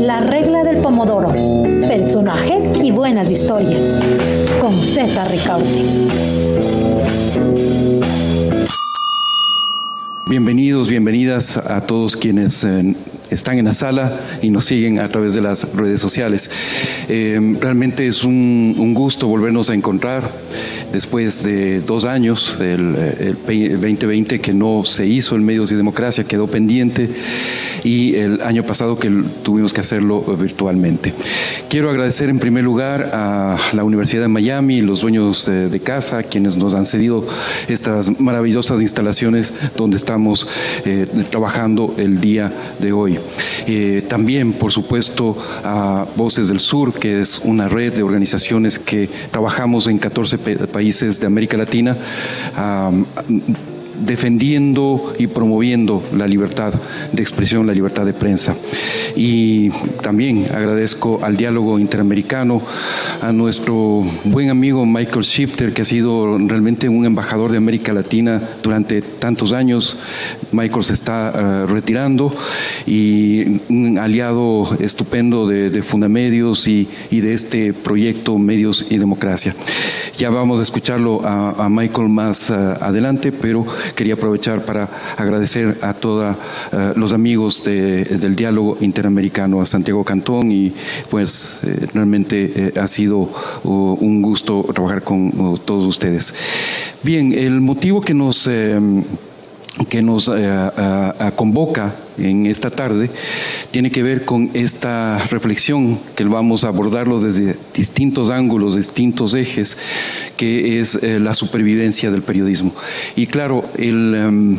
La regla del pomodoro. Personajes y buenas historias. Con César Ricaute. Bienvenidos, bienvenidas a todos quienes eh, están en la sala y nos siguen a través de las redes sociales. Eh, realmente es un, gusto volvernos a encontrar después de dos años, el, el 2020 que no se hizo en Medios y Democracia, quedó pendiente y el año pasado que tuvimos que hacerlo virtualmente. Quiero agradecer en primer lugar a la Universidad de Miami, los dueños de, casa, quienes nos han cedido estas maravillosas instalaciones donde estamos eh, trabajando el día de hoy. Eh, también, por supuesto, a Voces del Sur, que es una red de organizaciones que trabajamos en 14 países de América Latina. Defendiendo y promoviendo la libertad de expresión, la libertad de prensa. Y también agradezco al diálogo interamericano, a nuestro buen amigo Michael Shifter, que ha sido realmente un embajador de América Latina durante tantos años. Michael se está uh, retirando y un aliado estupendo de, de Fundamedios y, y, de este proyecto Medios y Democracia. Ya vamos a escucharlo a, Michael más uh, adelante, pero quería aprovechar para agradecer a todos uh, los amigos de, del diálogo interamericano, a Santiago Cantón y pues eh, realmente eh, ha sido uh, un gusto trabajar con uh, todos ustedes. Bien, el motivo que nos... Eh, que nos eh, a, convoca en esta tarde tiene que ver con esta reflexión que vamos a abordarlo desde distintos ángulos, distintos ejes, que es eh, la supervivencia del periodismo. Y claro, el... Um,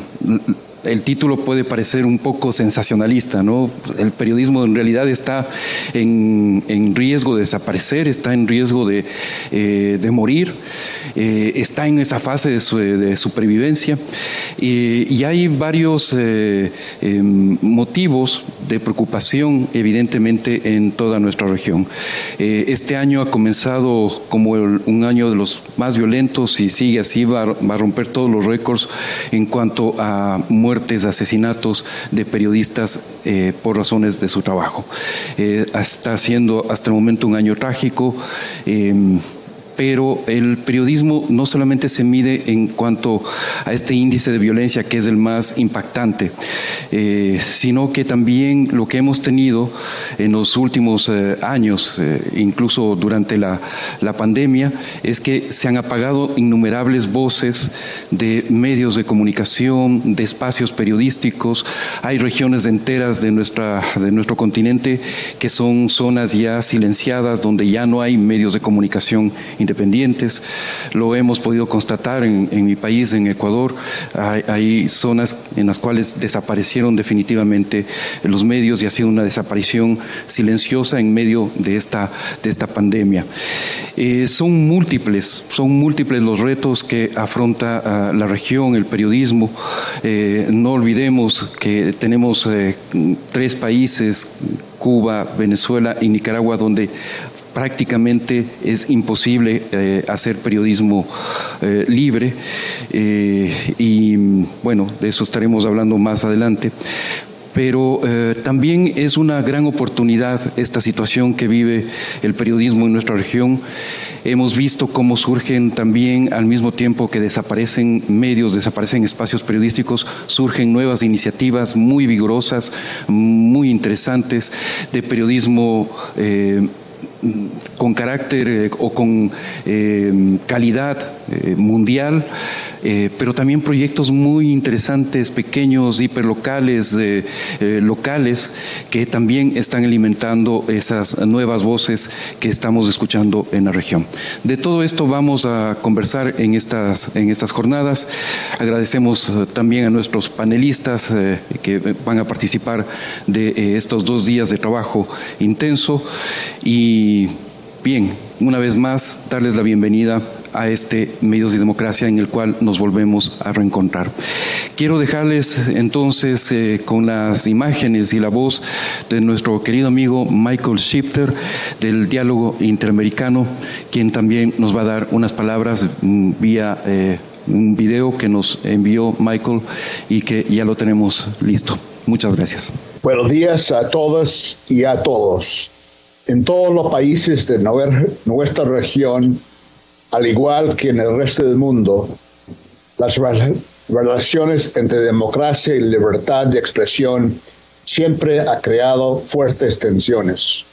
el título puede parecer un poco sensacionalista, ¿no? El periodismo en realidad está en, riesgo de desaparecer, está en riesgo de, eh, morir, eh, está en esa fase de, su, supervivencia y, hay varios eh, motivos de preocupación, evidentemente, en toda nuestra región. Este año ha comenzado como un año de los más violentos y sigue así, va, va a romper todos los récords en cuanto a muertes, asesinatos de periodistas eh, por razones de su trabajo. Eh, está siendo hasta el momento un año trágico. Eh, pero el periodismo no solamente se mide en cuanto a este índice de violencia que es el más impactante, eh, sino que también lo que hemos tenido en los últimos eh, años, eh, incluso durante la, pandemia, es que se han apagado innumerables voces de medios de comunicación, de espacios periodísticos. Hay regiones enteras de, nuestra, de nuestro continente que son zonas ya silenciadas, donde ya no hay medios de comunicación independientes. Lo hemos podido constatar en, mi país, en Ecuador. Hay, zonas en las cuales desaparecieron definitivamente los medios y ha sido una desaparición silenciosa en medio de esta, de esta pandemia. Eh, son múltiples, son múltiples los retos que afronta uh, la región, el periodismo. Eh, no olvidemos que tenemos eh, tres países, Cuba, Venezuela y Nicaragua, donde prácticamente es imposible eh, hacer periodismo eh, libre eh, y bueno, de eso estaremos hablando más adelante. Pero también es una gran oportunidad esta situación que vive el periodismo en nuestra región. Hemos visto cómo surgen también, al mismo tiempo que desaparecen medios, desaparecen espacios periodísticos, surgen nuevas iniciativas muy vigorosas, muy interesantes de periodismo con carácter eh, o con eh, calidad eh, mundial, pero también proyectos muy interesantes, pequeños, hiperlocales, locales, que también están alimentando esas nuevas voces que estamos escuchando en la región. De todo esto vamos a conversar en estas, en estas jornadas. Agradecemos también a nuestros panelistas que van a participar de estos dos días de trabajo intenso y bien, una vez más, darles la bienvenida a este Medios y Democracia en el cual nos volvemos a reencontrar. Quiero dejarles entonces eh, con las imágenes y la voz de nuestro querido amigo Michael Shifter del Diálogo Interamericano, quien también nos va a dar unas palabras mm, vía eh, un video que nos envió Michael y que ya lo tenemos listo. Muchas gracias. Buenos días a todas y a todos. En todos los países de nuestra región, al igual que en el resto del mundo, las relaciones entre democracia y libertad de expresión siempre ha creado fuertes tensiones,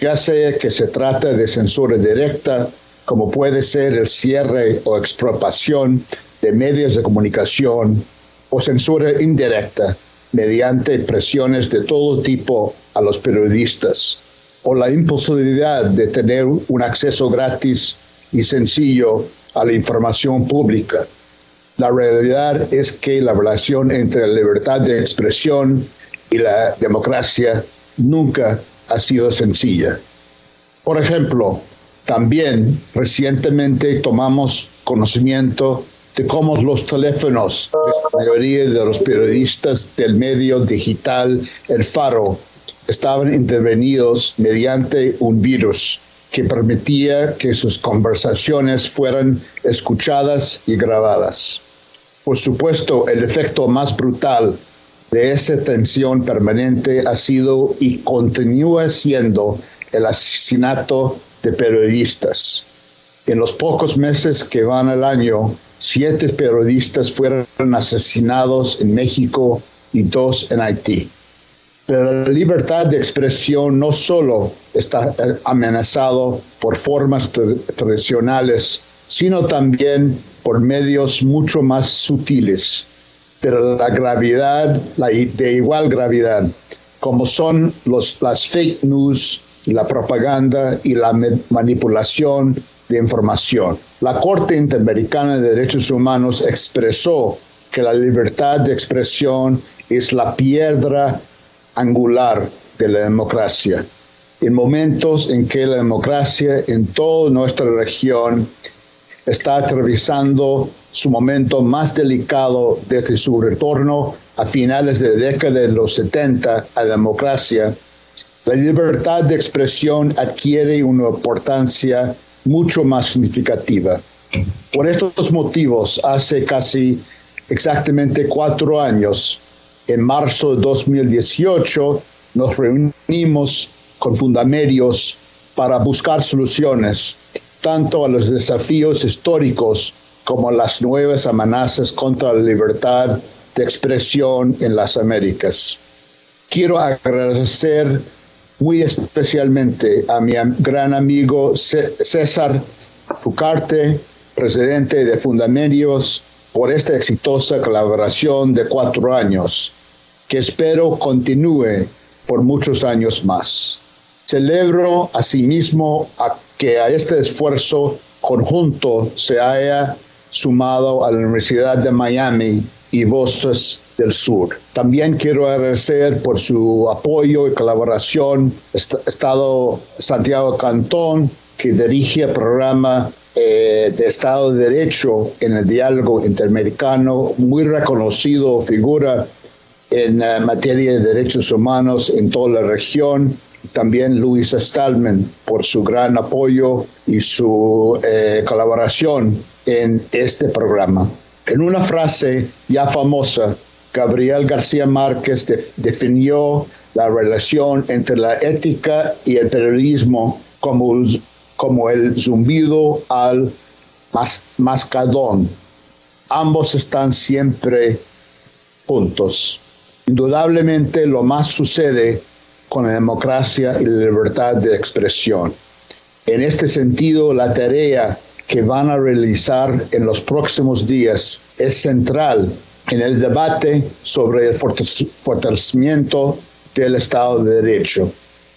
ya sea que se trate de censura directa, como puede ser el cierre o expropiación de medios de comunicación, o censura indirecta, mediante presiones de todo tipo a los periodistas, o la imposibilidad de tener un acceso gratis y sencillo a la información pública. La realidad es que la relación entre la libertad de expresión y la democracia nunca ha sido sencilla. Por ejemplo, también recientemente tomamos conocimiento de cómo los teléfonos de la mayoría de los periodistas del medio digital El Faro estaban intervenidos mediante un virus que permitía que sus conversaciones fueran escuchadas y grabadas. Por supuesto, el efecto más brutal de esa tensión permanente ha sido y continúa siendo el asesinato de periodistas. En los pocos meses que van al año, siete periodistas fueron asesinados en México y dos en Haití. Pero la libertad de expresión no solo está amenazado por formas tradicionales, sino también por medios mucho más sutiles pero la gravedad, la de igual gravedad, como son los, las fake news, la propaganda y la manipulación de información. La Corte Interamericana de Derechos Humanos expresó que la libertad de expresión es la piedra angular de la democracia. En momentos en que la democracia en toda nuestra región está atravesando su momento más delicado desde su retorno a finales de la década de los 70 a la democracia, la libertad de expresión adquiere una importancia mucho más significativa. Por estos motivos, hace casi exactamente cuatro años, en marzo de 2018, nos reunimos con Fundamerios para buscar soluciones tanto a los desafíos históricos como las nuevas amenazas contra la libertad de expresión en las Américas. Quiero agradecer muy especialmente a mi gran amigo César Fucarte, presidente de Fundamedios, por esta exitosa colaboración de cuatro años, que espero continúe por muchos años más. Celebro asimismo que a este esfuerzo conjunto se haya sumado a la Universidad de Miami y Voces del Sur. También quiero agradecer por su apoyo y colaboración Estado Santiago Cantón, que dirige el programa eh, de Estado de Derecho en el diálogo interamericano, muy reconocido figura en eh, materia de derechos humanos en toda la región también Luisa Stallman por su gran apoyo y su eh, colaboración en este programa. En una frase ya famosa, Gabriel García Márquez definió la relación entre la ética y el periodismo como, como el zumbido al mascadón. Ambos están siempre juntos. Indudablemente lo más sucede con la democracia y la libertad de expresión. En este sentido, la tarea que van a realizar en los próximos días es central en el debate sobre el fortalecimiento del Estado de Derecho.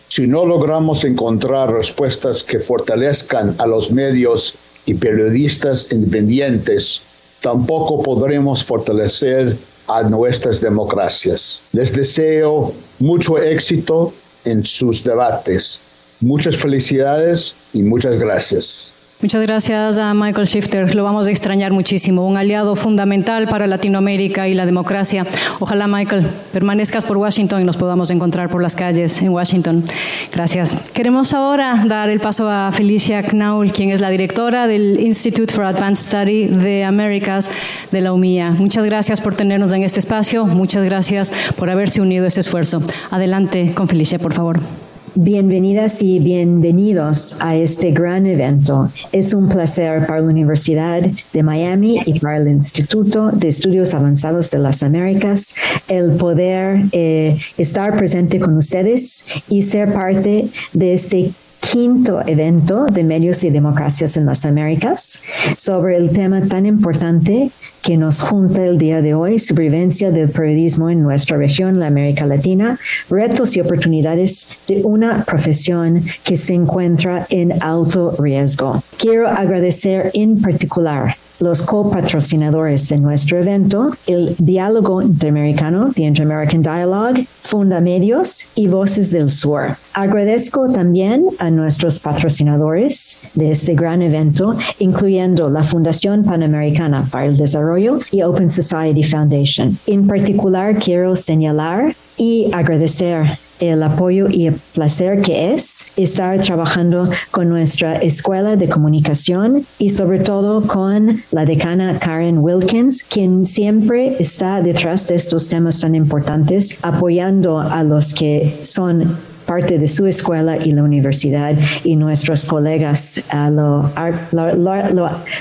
Si no logramos encontrar respuestas que fortalezcan a los medios y periodistas independientes, tampoco podremos fortalecer a nuestras democracias. Les deseo mucho éxito en sus debates. Muchas felicidades y muchas gracias. Muchas gracias a Michael Shifter. Lo vamos a extrañar muchísimo. Un aliado fundamental para Latinoamérica y la democracia. Ojalá, Michael, permanezcas por Washington y nos podamos encontrar por las calles en Washington. Gracias. Queremos ahora dar el paso a Felicia Knaul, quien es la directora del Institute for Advanced Study de Américas de la UMIA. Muchas gracias por tenernos en este espacio. Muchas gracias por haberse unido a este esfuerzo. Adelante con Felicia, por favor. Bienvenidas y bienvenidos a este gran evento. Es un placer para la Universidad de Miami y para el Instituto de Estudios Avanzados de las Américas el poder eh, estar presente con ustedes y ser parte de este quinto evento de medios y democracias en las Américas sobre el tema tan importante que nos junta el día de hoy, supervivencia del periodismo en nuestra región, la América Latina, retos y oportunidades de una profesión que se encuentra en alto riesgo. Quiero agradecer en particular los copatrocinadores de nuestro evento, el Diálogo Interamericano, The Inter-American Dialogue, Funda Medios y Voces del Sur. Agradezco también a nuestros patrocinadores de este gran evento, incluyendo la Fundación Panamericana para el Desarrollo y Open Society Foundation. En particular, quiero señalar y agradecer el apoyo y el placer que es estar trabajando con nuestra escuela de comunicación y sobre todo con la decana Karen Wilkins, quien siempre está detrás de estos temas tan importantes, apoyando a los que son parte de su escuela y la universidad y nuestros colegas a lo,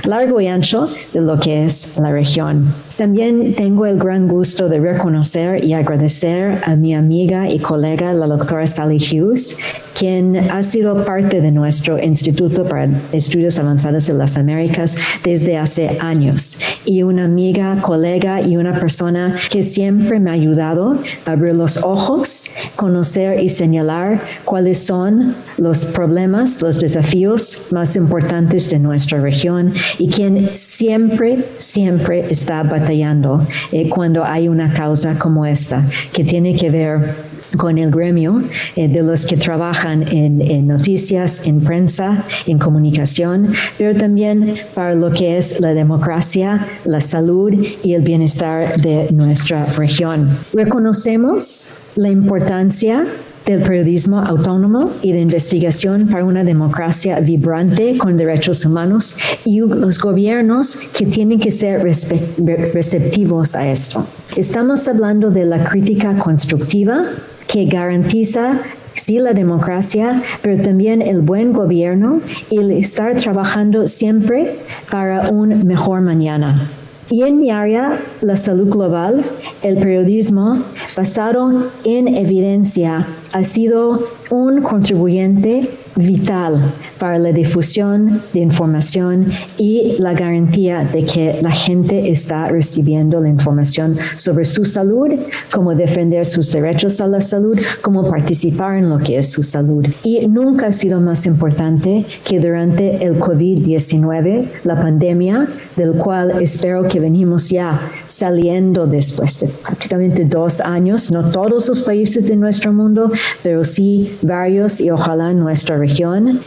largo y ancho de lo que es la región. También tengo el gran gusto de reconocer y agradecer a mi amiga y colega, la doctora Sally Hughes, quien ha sido parte de nuestro Instituto para Estudios Avanzados de las Américas desde hace años. Y una amiga, colega y una persona que siempre me ha ayudado a abrir los ojos, conocer y señalar cuáles son los problemas, los desafíos más importantes de nuestra región y quien siempre, siempre está batallando eh, cuando hay una causa como esta, que tiene que ver con el gremio eh, de los que trabajan en, en, noticias, en prensa, en comunicación, pero también para lo que es la democracia, la salud y el bienestar de nuestra región. Reconocemos la importancia del periodismo autónomo y de investigación para una democracia vibrante con derechos humanos y los gobiernos que tienen que ser receptivos a esto. Estamos hablando de la crítica constructiva que garantiza sí la democracia, pero también el buen gobierno y el estar trabajando siempre para un mejor mañana. Y en mi área, la salud global, el periodismo basado en evidencia ha sido un contribuyente vital para la difusión de información y la garantía de que la gente está recibiendo la información sobre su salud, cómo defender sus derechos a la salud, cómo participar en lo que es su salud. Y nunca ha sido más importante que durante el COVID-19, la pandemia, del cual espero que venimos ya saliendo después de prácticamente dos años, no todos los países de nuestro mundo, pero sí varios y ojalá nuestra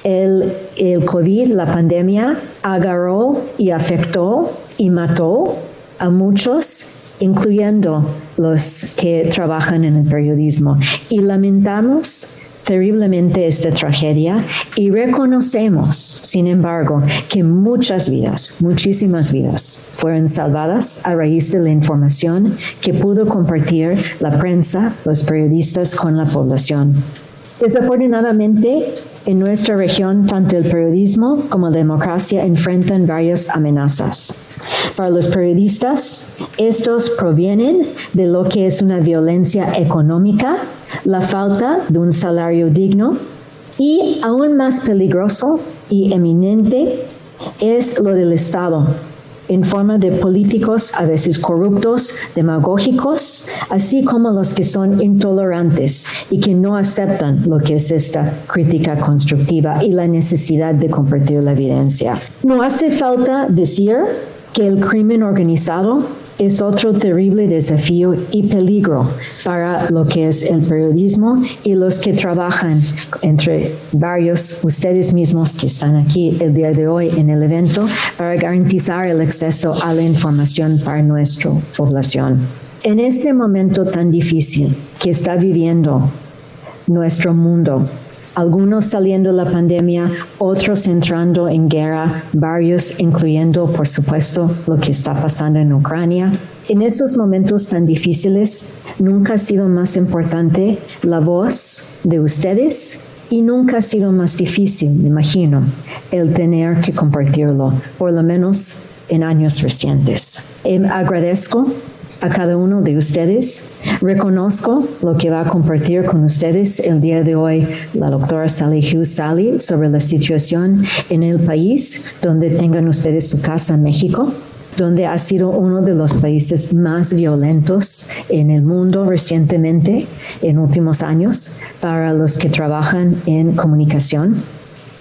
el, COVID, la pandemia, agarró y afectó y mató a muchos, incluyendo los que trabajan en el periodismo. Y lamentamos terriblemente esta tragedia y reconocemos, sin embargo, que muchas vidas, muchísimas vidas, fueron salvadas a raíz de la información que pudo compartir la prensa, los periodistas con la población. Desafortunadamente, en nuestra región, tanto el periodismo como la democracia enfrentan varias amenazas. Para los periodistas, estos provienen de lo que es una violencia económica, la falta de un salario digno y aún más peligroso y eminente es lo del Estado, en forma de políticos a veces corruptos, demagógicos, así como los que son intolerantes y que no aceptan lo que es esta crítica constructiva y la necesidad de compartir la evidencia. No hace falta decir que el crimen organizado es otro terrible desafío y peligro para lo que es el periodismo y los que trabajan entre varios ustedes mismos que están aquí el día de hoy en el evento para garantizar el acceso a la información para nuestra población. En este momento tan difícil que está viviendo nuestro mundo, algunos saliendo de la pandemia, otros entrando en guerra, varios incluyendo, por supuesto, lo que está pasando en Ucrania. En estos momentos tan difíciles, nunca ha sido más importante la voz de ustedes y nunca ha sido más difícil, me imagino, el tener que compartirlo, por lo menos en años recientes. Em, agradezco a cada uno de ustedes. Reconozco lo que va a compartir con ustedes el día de hoy la doctora Sally Hughes Sally sobre la situación en el país donde tengan ustedes su casa, México donde ha sido uno de los países más violentos en el mundo recientemente, en últimos años, para los que trabajan en comunicación.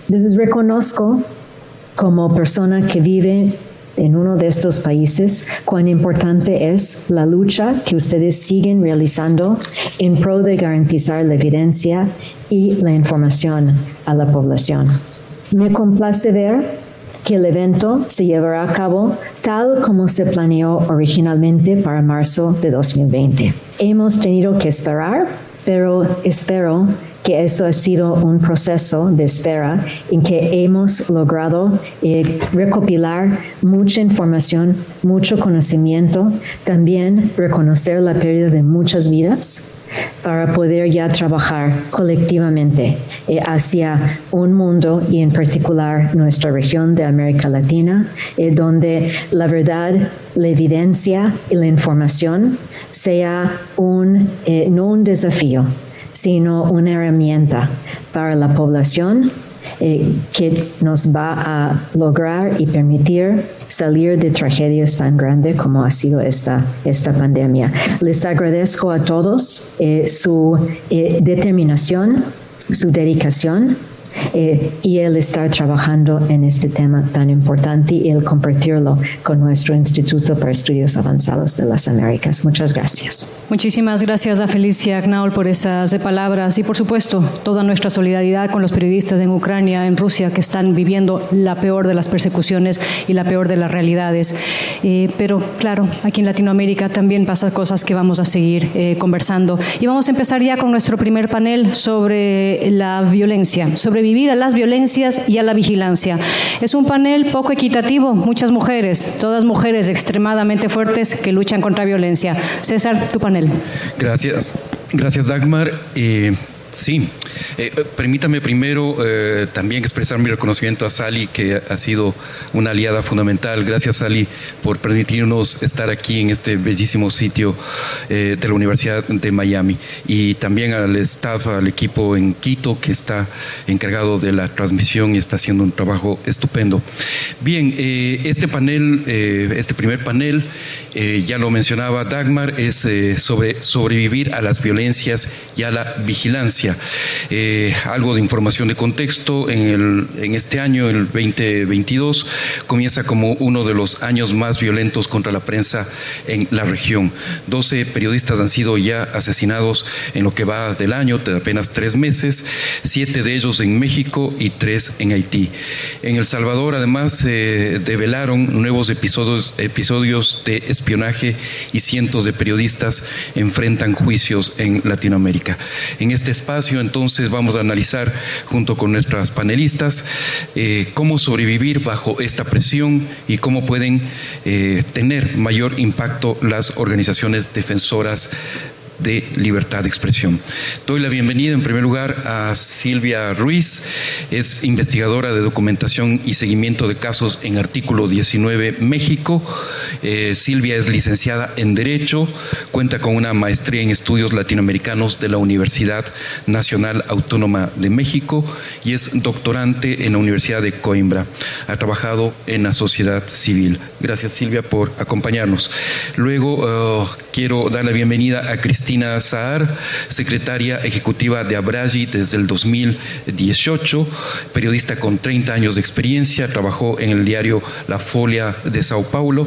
Entonces reconozco como persona que vive en uno de estos países, cuán importante es la lucha que ustedes siguen realizando en pro de garantizar la evidencia y la información a la población. Me complace ver que el evento se llevará a cabo tal como se planeó originalmente para marzo de 2020. Hemos tenido que esperar, pero espero que eso ha sido un proceso de espera en que hemos logrado eh, recopilar mucha información, mucho conocimiento, también reconocer la pérdida de muchas vidas para poder ya trabajar colectivamente eh, hacia un mundo y en particular nuestra región de América Latina, eh, donde la verdad, la evidencia y la información sea un, no un desafío, sino una herramienta para la población eh, que nos va a lograr y permitir salir de tragedias tan grandes como ha sido esta, esta pandemia. Les agradezco a todos eh, su eh, determinación, su dedicación eh, y el estar trabajando en este tema tan importante y el compartirlo con nuestro Instituto para Estudios Avanzados de las Américas. Muchas gracias. Muchísimas gracias a Felicia Agnaul por esas palabras y por supuesto toda nuestra solidaridad con los periodistas en Ucrania, en Rusia, que están viviendo la peor de las persecuciones y la peor de las realidades. Eh, pero claro, aquí en Latinoamérica también pasan cosas que vamos a seguir eh, conversando. Y vamos a empezar ya con nuestro primer panel sobre la violencia, sobre vivir a las violencias y a la vigilancia. Es un panel poco equitativo, muchas mujeres, todas mujeres extremadamente fuertes que luchan contra violencia. César, tu panel. Gracias. Gracias, Dagmar. Eh, Sí, eh, eh, permítame primero eh, también expresar mi reconocimiento a Sally, que ha sido una aliada fundamental. Gracias, Sally, por permitirnos estar aquí en este bellísimo sitio de la Universidad de Miami. Y también al staff, al equipo en Quito, que está encargado de la transmisión y está haciendo un trabajo estupendo. Bien, este panel, este primer panel, ya lo mencionaba Dagmar, es sobre sobrevivir a las violencias y a la vigilancia. Eh, algo de información de contexto, en, el, en este año, el 2022, comienza como uno de los años más violentos contra la prensa en la región. 12 periodistas han sido ya asesinados en lo que va del año, de apenas tres meses, siete de ellos en México y tres en Haití. En El Salvador, además, se develaron nuevos episodios, episodios de espionaje y cientos de periodistas enfrentan juicios en Latinoamérica. En este espacio, entonces vamos a analizar junto con nuestras panelistas eh, cómo sobrevivir bajo esta presión y cómo pueden eh, tener mayor impacto las organizaciones defensoras de libertad de expresión. Doy la bienvenida en primer lugar a Silvia Ruiz, es investigadora de documentación y seguimiento de casos en artículo 19 México. Eh, Silvia es licenciada en Derecho, cuenta con una maestría en estudios latinoamericanos de la Universidad Nacional Autónoma de México y es doctorante en la Universidad de Coimbra. Ha trabajado en la sociedad civil. Gracias Silvia por acompañarnos. Luego eh, quiero dar la bienvenida a Cristina Cristina Saar, secretaria ejecutiva de Abragi desde el 2018, periodista con 30 años de experiencia, trabajó en el diario La Folia de Sao Paulo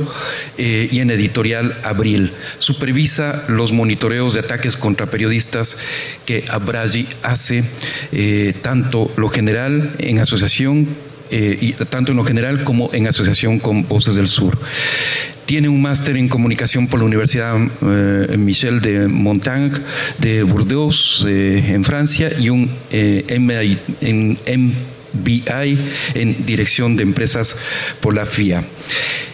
eh, y en editorial Abril. Supervisa los monitoreos de ataques contra periodistas que Abragi hace, eh, tanto lo general en asociación eh, y tanto en lo general como en asociación con Voces del Sur. Tiene un máster en comunicación por la Universidad eh, Michel de Montaigne de Bordeaux, eh, en Francia, y un en MBI en dirección de empresas por la FIA.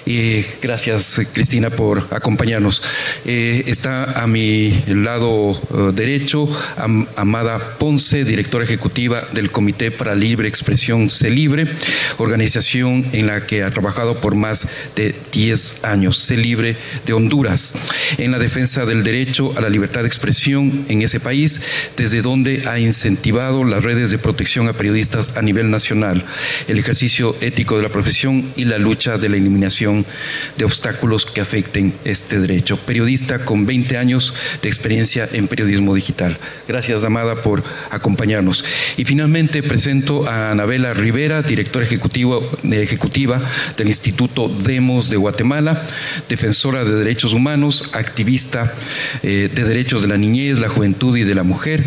Y gracias, Cristina, por acompañarnos. Eh, está a mi lado eh, derecho Amada Ponce, directora ejecutiva del Comité para Libre Expresión CELIBRE, organización en la que ha trabajado por más de 10 años, CELIBRE de Honduras, en la defensa del derecho a la libertad de expresión en ese país, desde donde ha incentivado las redes de protección a periodistas a nivel nacional, el ejercicio ético de la profesión y la lucha de la eliminación de obstáculos que afecten este derecho. Periodista con 20 años de experiencia en periodismo digital. Gracias, Amada, por acompañarnos. Y finalmente presento a Anabela Rivera, directora ejecutiva del Instituto Demos de Guatemala, defensora de derechos humanos, activista eh, de derechos de la niñez, la juventud y de la mujer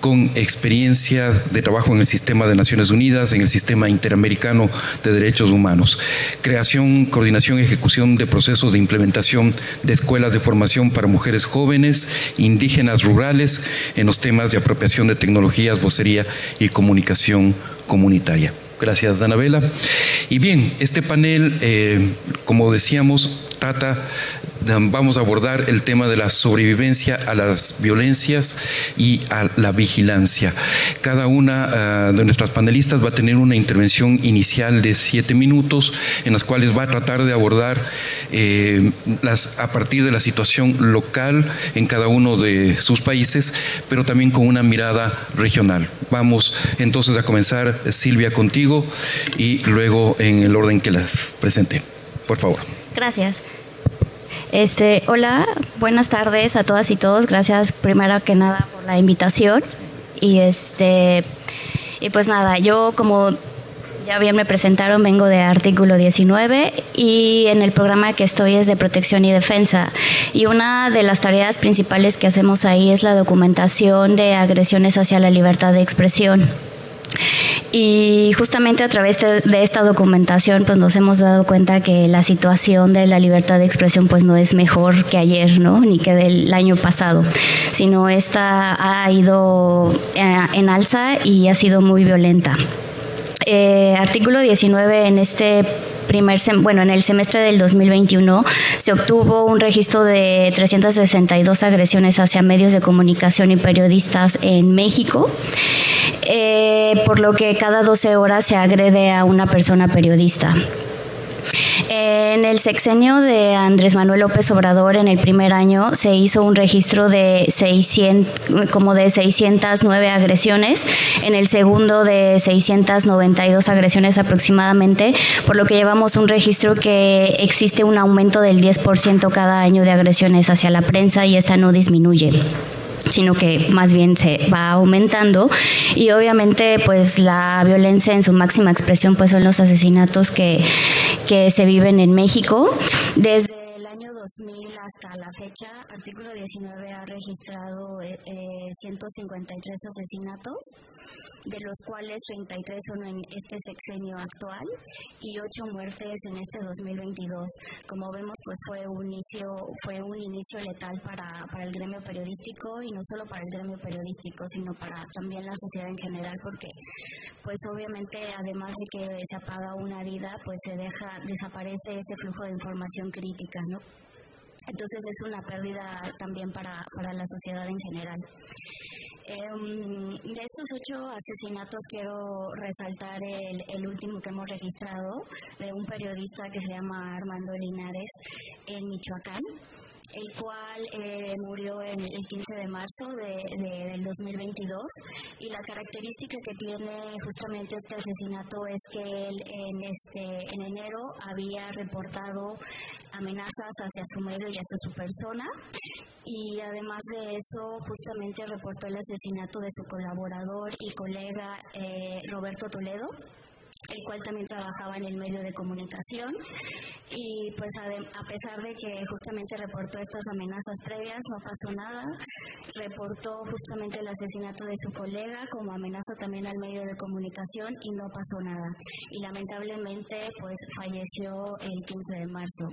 con experiencia de trabajo en el sistema de Naciones Unidas, en el sistema interamericano de derechos humanos, creación, coordinación y ejecución de procesos de implementación de escuelas de formación para mujeres jóvenes, indígenas rurales, en los temas de apropiación de tecnologías, vocería y comunicación comunitaria. Gracias, Danabela. Y bien, este panel, eh, como decíamos, trata vamos a abordar el tema de la sobrevivencia a las violencias y a la vigilancia. Cada una ah, de nuestras panelistas va a tener una intervención inicial de siete minutos en las cuales va a tratar de abordar eh, las, a partir de la situación local en cada uno de sus países, pero también con una mirada regional. Vamos entonces a comenzar, Silvia, contigo y luego en el orden que las presente. Por favor. Gracias. Este, hola, buenas tardes a todas y todos. Gracias primero que nada por la invitación. Y este y pues nada, yo como ya bien me presentaron, vengo de artículo 19 y en el programa que estoy es de protección y defensa. Y una de las tareas principales que hacemos ahí es la documentación de agresiones hacia la libertad de expresión. Y justamente a través de, esta documentación pues nos hemos dado cuenta que la situación de la libertad de expresión pues no es mejor que ayer, ¿no? Ni que del año pasado, sino esta ha ido eh, en alza y ha sido muy violenta. Eh, artículo 19 en este primer bueno, en el semestre del 2021 se obtuvo un registro de 362 agresiones hacia medios de comunicación y periodistas en México. Eh, por lo que cada 12 horas se agrede a una persona periodista. En el sexenio de Andrés Manuel López Obrador, en el primer año, se hizo un registro de 600, como de 609 agresiones, en el segundo de 692 agresiones aproximadamente, por lo que llevamos un registro que existe un aumento del 10% cada año de agresiones hacia la prensa y esta no disminuye sino que más bien se va aumentando y obviamente pues la violencia en su máxima expresión pues son los asesinatos que, que se viven en México. Desde el año 2000 hasta la fecha, artículo 19 ha registrado eh, 153 eh, asesinatos de los cuales 33 son en este sexenio actual y 8 muertes en este 2022. Como vemos, pues fue un inicio, fue un inicio letal para, para el gremio periodístico y no solo para el gremio periodístico, sino para también la sociedad en general, porque pues obviamente además de que se apaga una vida, pues se deja, desaparece ese flujo de información crítica, ¿no? Entonces es una pérdida también para, para la sociedad en general. Em, de estos ocho asesinatos quiero resaltar el, último que hemos registrado de un periodista que se llama Armando Linares en Michoacán el cual eh, murió en el 15 de marzo de, del 2022 y la característica que tiene justamente este asesinato es que él en este en enero había reportado amenazas hacia su medio y hacia su persona y además de eso justamente reportó el asesinato de su colaborador y colega eh, Roberto Toledo el cual también trabajaba en el medio de comunicación y pues a, pesar de que justamente reportó estas amenazas previas, no pasó nada, reportó justamente el asesinato de su colega como amenaza también al medio de comunicación y no pasó nada. Y lamentablemente pues falleció el 15 de marzo.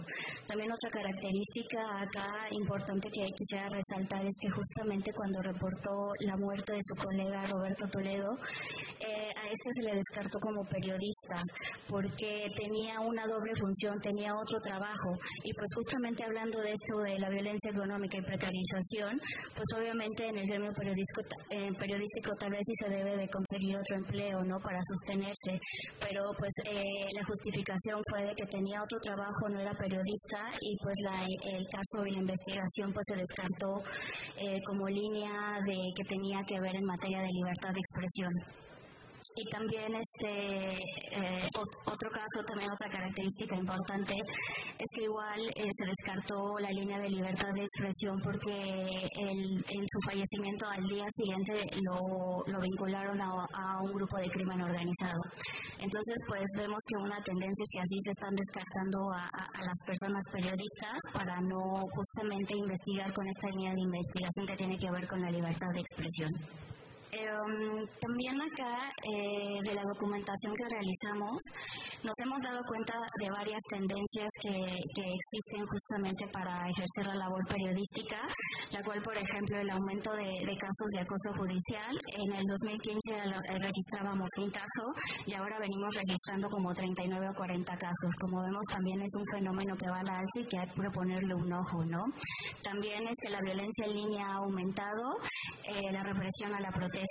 También otra característica acá importante que quisiera resaltar es que justamente cuando reportó la muerte de su colega Roberto Toledo, eh, a este se le descartó como periodista porque tenía una doble función, tenía otro trabajo. Y pues justamente hablando de esto de la violencia económica y precarización, pues obviamente en el gremio periodístico, eh, periodístico tal vez sí se debe de conseguir otro empleo, ¿no? Para sostenerse, pero pues eh, la justificación fue de que tenía otro trabajo, no era periodista y pues la, el caso y la investigación pues se descartó eh, como línea de que tenía que ver en materia de libertad de expresión y también este eh, otro caso también otra característica importante es que igual eh, se descartó la línea de libertad de expresión porque el, en su fallecimiento al día siguiente lo, lo vincularon a, un grupo de crimen organizado. Entonces pues vemos que una tendencia es que así se están descartando a, a las personas periodistas para no justamente investigar con esta línea de investigación que tiene que ver con la libertad de expresión Em, también acá eh, de la documentación que realizamos nos hemos dado cuenta de varias tendencias que, existen justamente para ejercer la labor periodística, la cual por ejemplo el aumento de, casos de acoso judicial, en el 2015 eh, registrábamos un caso y ahora venimos registrando como 39 o 40 casos. Como vemos también es un fenómeno que va a la alza y que hay que proponerle un ojo, ¿no? También es que la violencia en línea ha aumentado, eh, la represión a la protesta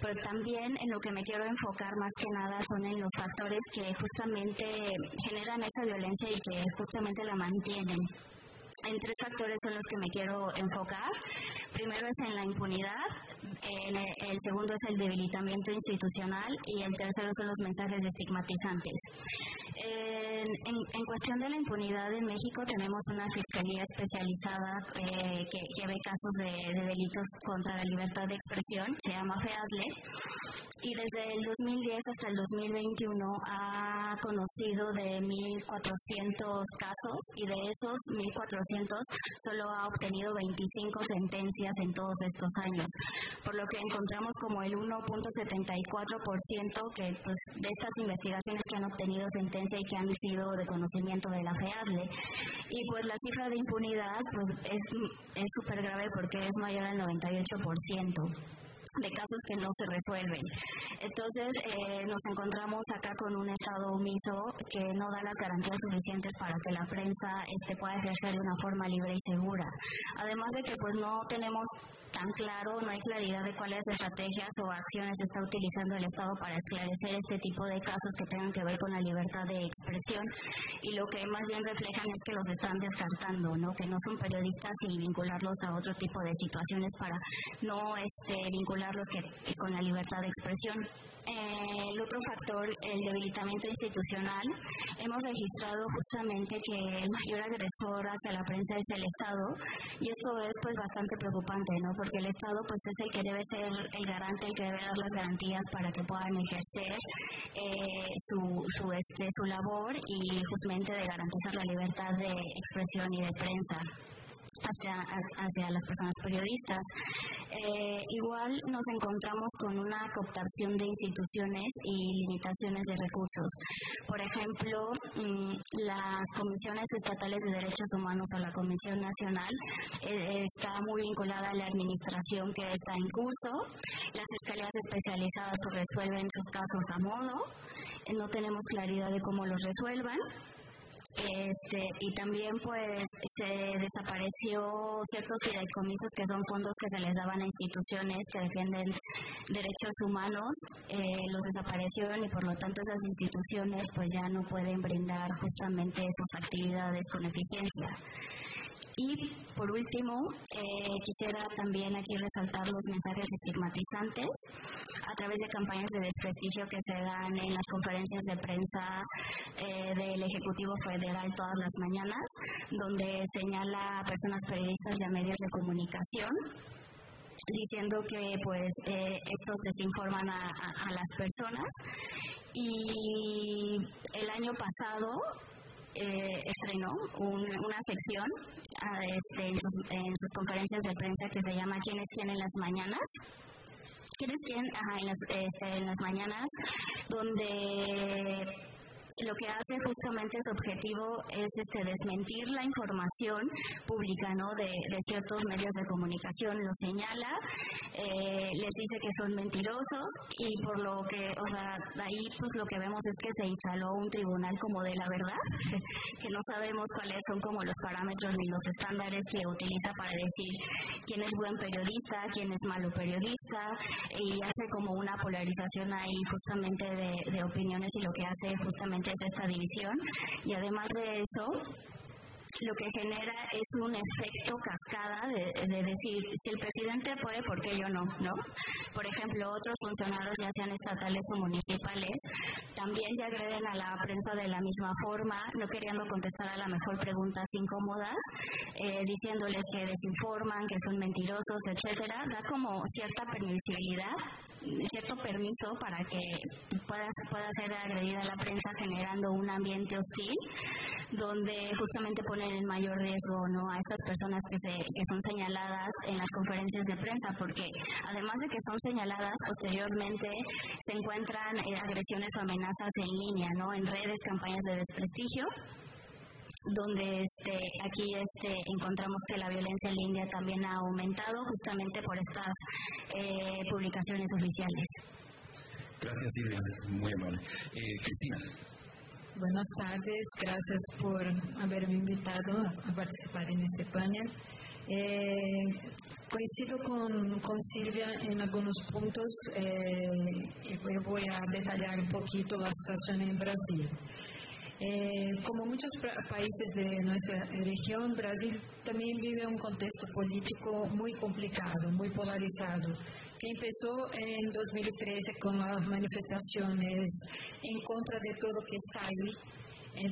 pero también en lo que me quiero enfocar más que nada son en los factores que justamente generan esa violencia y que justamente la mantienen. En tres factores son los que me quiero enfocar. Primero es en la impunidad, el segundo es el debilitamiento institucional y el tercero son los mensajes estigmatizantes. En, cuestión de la impunidad en México tenemos una fiscalía especializada eh, que, ve casos de, de, delitos contra la libertad de expresión, se llama FEADLE, y desde el 2010 hasta el 2021 ha conocido de 1.400 casos y de esos 1.400 solo ha obtenido 25 sentencias en todos estos años, por lo que encontramos como el 1.74% que pues, de estas investigaciones que han obtenido sentencia y que han sido de conocimiento de la FEADLE. Y pues la cifra de impunidad pues, es súper grave porque es mayor al 98% de casos que no se resuelven. Entonces eh, nos encontramos acá con un Estado omiso que no da las garantías suficientes para que la prensa este, pueda ejercer de una forma libre y segura. Además de que pues no tenemos tan claro, no hay claridad de cuáles estrategias o acciones está utilizando el Estado para esclarecer este tipo de casos que tengan que ver con la libertad de expresión y lo que más bien reflejan es que los están descartando, ¿no? que no son periodistas y vincularlos a otro tipo de situaciones para no este, vincularlos que, con la libertad de expresión. Eh, el otro factor, el debilitamiento institucional, hemos registrado justamente que el mayor agresor hacia la prensa es el Estado y esto es pues bastante preocupante, ¿no? Porque el Estado pues es el que debe ser el garante, el que debe dar las garantías para que puedan ejercer eh, su, su, este, su labor y justamente de garantizar la libertad de expresión y de prensa hacia, hacia las personas periodistas. Eh, igual nos encontramos con una cooptación de instituciones y limitaciones de recursos. Por ejemplo, mm, las comisiones estatales de derechos humanos o la Comisión Nacional eh, está muy vinculada a la administración que está en curso. Las fiscalías especializadas resuelven sus casos a modo. Eh, no tenemos claridad de cómo los resuelvan este, y también pues se desapareció ciertos fideicomisos que son fondos que se les daban a instituciones que defienden derechos humanos, eh, los desaparecieron y por lo tanto esas instituciones pues ya no pueden brindar justamente sus actividades con eficiencia. Y por último, eh, quisiera también aquí resaltar los mensajes estigmatizantes a través de campañas de desprestigio que se dan en las conferencias de prensa eh, del Ejecutivo Federal todas las mañanas, donde señala a personas periodistas y a medios de comunicación diciendo que pues eh, estos desinforman a, las personas. Y el año pasado estrenó una sección ah, este, en, sus, conferencias de prensa que se llama ¿Quién es quién en las mañanas? ¿Quién es quién? en, las, este, en las mañanas, donde lo que hace justamente su objetivo es este desmentir la información pública ¿no? de, ciertos medios de comunicación, lo señala, eh, les dice que son mentirosos y por lo que, o sea, ahí pues lo que vemos es que se instaló un tribunal como de la verdad, que no sabemos cuáles son como los parámetros ni los estándares que utiliza para decir quién es buen periodista, quién es malo periodista y hace como una polarización ahí justamente de opiniones y lo que hace justamente es esta división y además de eso lo que genera es un efecto cascada de, decir, si el presidente puede, ¿por qué yo no? ¿no? Por ejemplo, otros funcionarios, ya sean estatales o municipales, también ya agreden a la prensa de la misma forma, no queriendo contestar a la mejor preguntas incómodas, eh, diciéndoles que desinforman, que son mentirosos, etcétera, da como cierta permisibilidad cierto permiso para que pueda, pueda ser agredida la prensa generando un ambiente hostil donde justamente ponen en mayor riesgo ¿no? a estas personas que, se, que son señaladas en las conferencias de prensa porque además de que son señaladas posteriormente se encuentran eh, agresiones o amenazas en línea, ¿no? en redes, campañas de desprestigio donde este, aquí este, encontramos que la violencia en línea también ha aumentado justamente por estas eh, publicaciones oficiales. Gracias, Silvia. Muy amable. Eh, Cristina. Buenas tardes, gracias por haberme invitado a participar en este panel. Eh, coincido con, con, Silvia en algunos puntos y voy a detallar un poquito la situación en Brasil. Eh, como muchos países de nuestra región, Brasil también vive un contexto político muy complicado, muy polarizado, que empezó en 2013 con las manifestaciones en contra de todo que está ahí.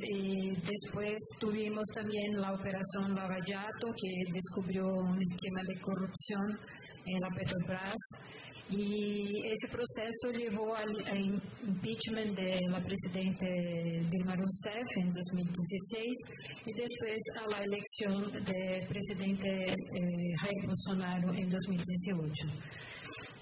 Y después tuvimos también la operación Lava Jato, que descubrió un esquema de corrupción en la Petrobras y ese proceso llevó al, impeachment de la presidenta Dilma Rousseff en 2016 y después a la elección del presidente eh, Jair Bolsonaro en 2018.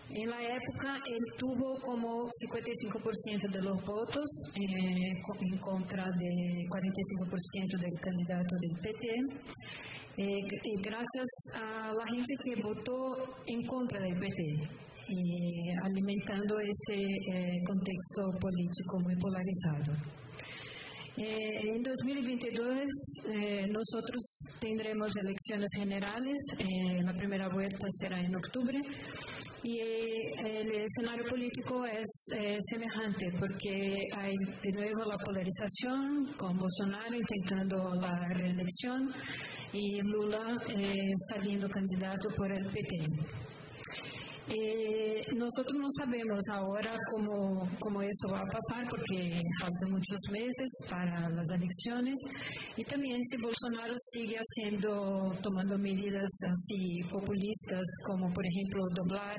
En la época, él tuvo como 55% de los votos eh, contra de 45% del candidato del PT. Eh, y gracias la gente que votó en contra del PT y alimentando ese eh, contexto político muy polarizado. Eh, en 2022 eh, nosotros tendremos elecciones generales, la primera vuelta será en octubre y el escenario político es semejante porque hay de nuevo la polarización con Bolsonaro intentando la reelección y Lula saliendo candidato por el PT. Eh, nosotros no sabemos ahora cómo, cómo eso va a pasar porque faltan muchos meses para las elecciones y también si Bolsonaro sigue haciendo, tomando medidas así populistas como por ejemplo doblar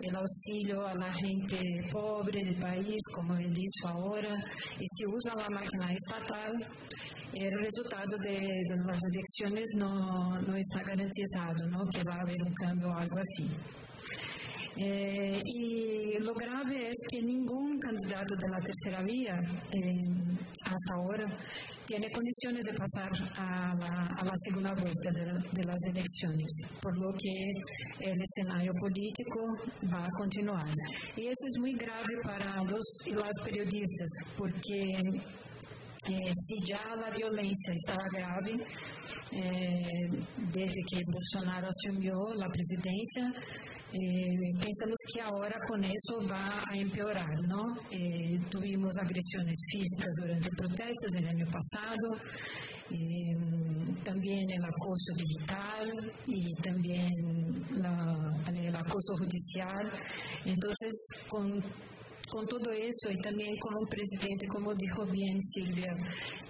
el auxilio a la gente pobre del país como él hizo ahora y si usa la máquina estatal el resultado de, las elecciones no, no está garantizado, ¿no? que va a haber un cambio o algo así. Eh, y lo grave es que ningún candidato de la tercera vía eh, hasta ahora tiene condiciones de pasar a la, segunda vuelta de, las elecciones, por lo que el escenario político va a continuar. Y eso es muy grave para los y las periodistas, porque eh, si ya la violencia estaba grave, desde que Bolsonaro asumió la presidencia, eh, pensamos que ahora con eso va a empeorar, ¿no? Eh, tuvimos agresiones físicas durante protestos el año pasado también el acoso digital y también el acoso judicial. Entonces, con con todo eso y también con un presidente, como dijo bien Silvia,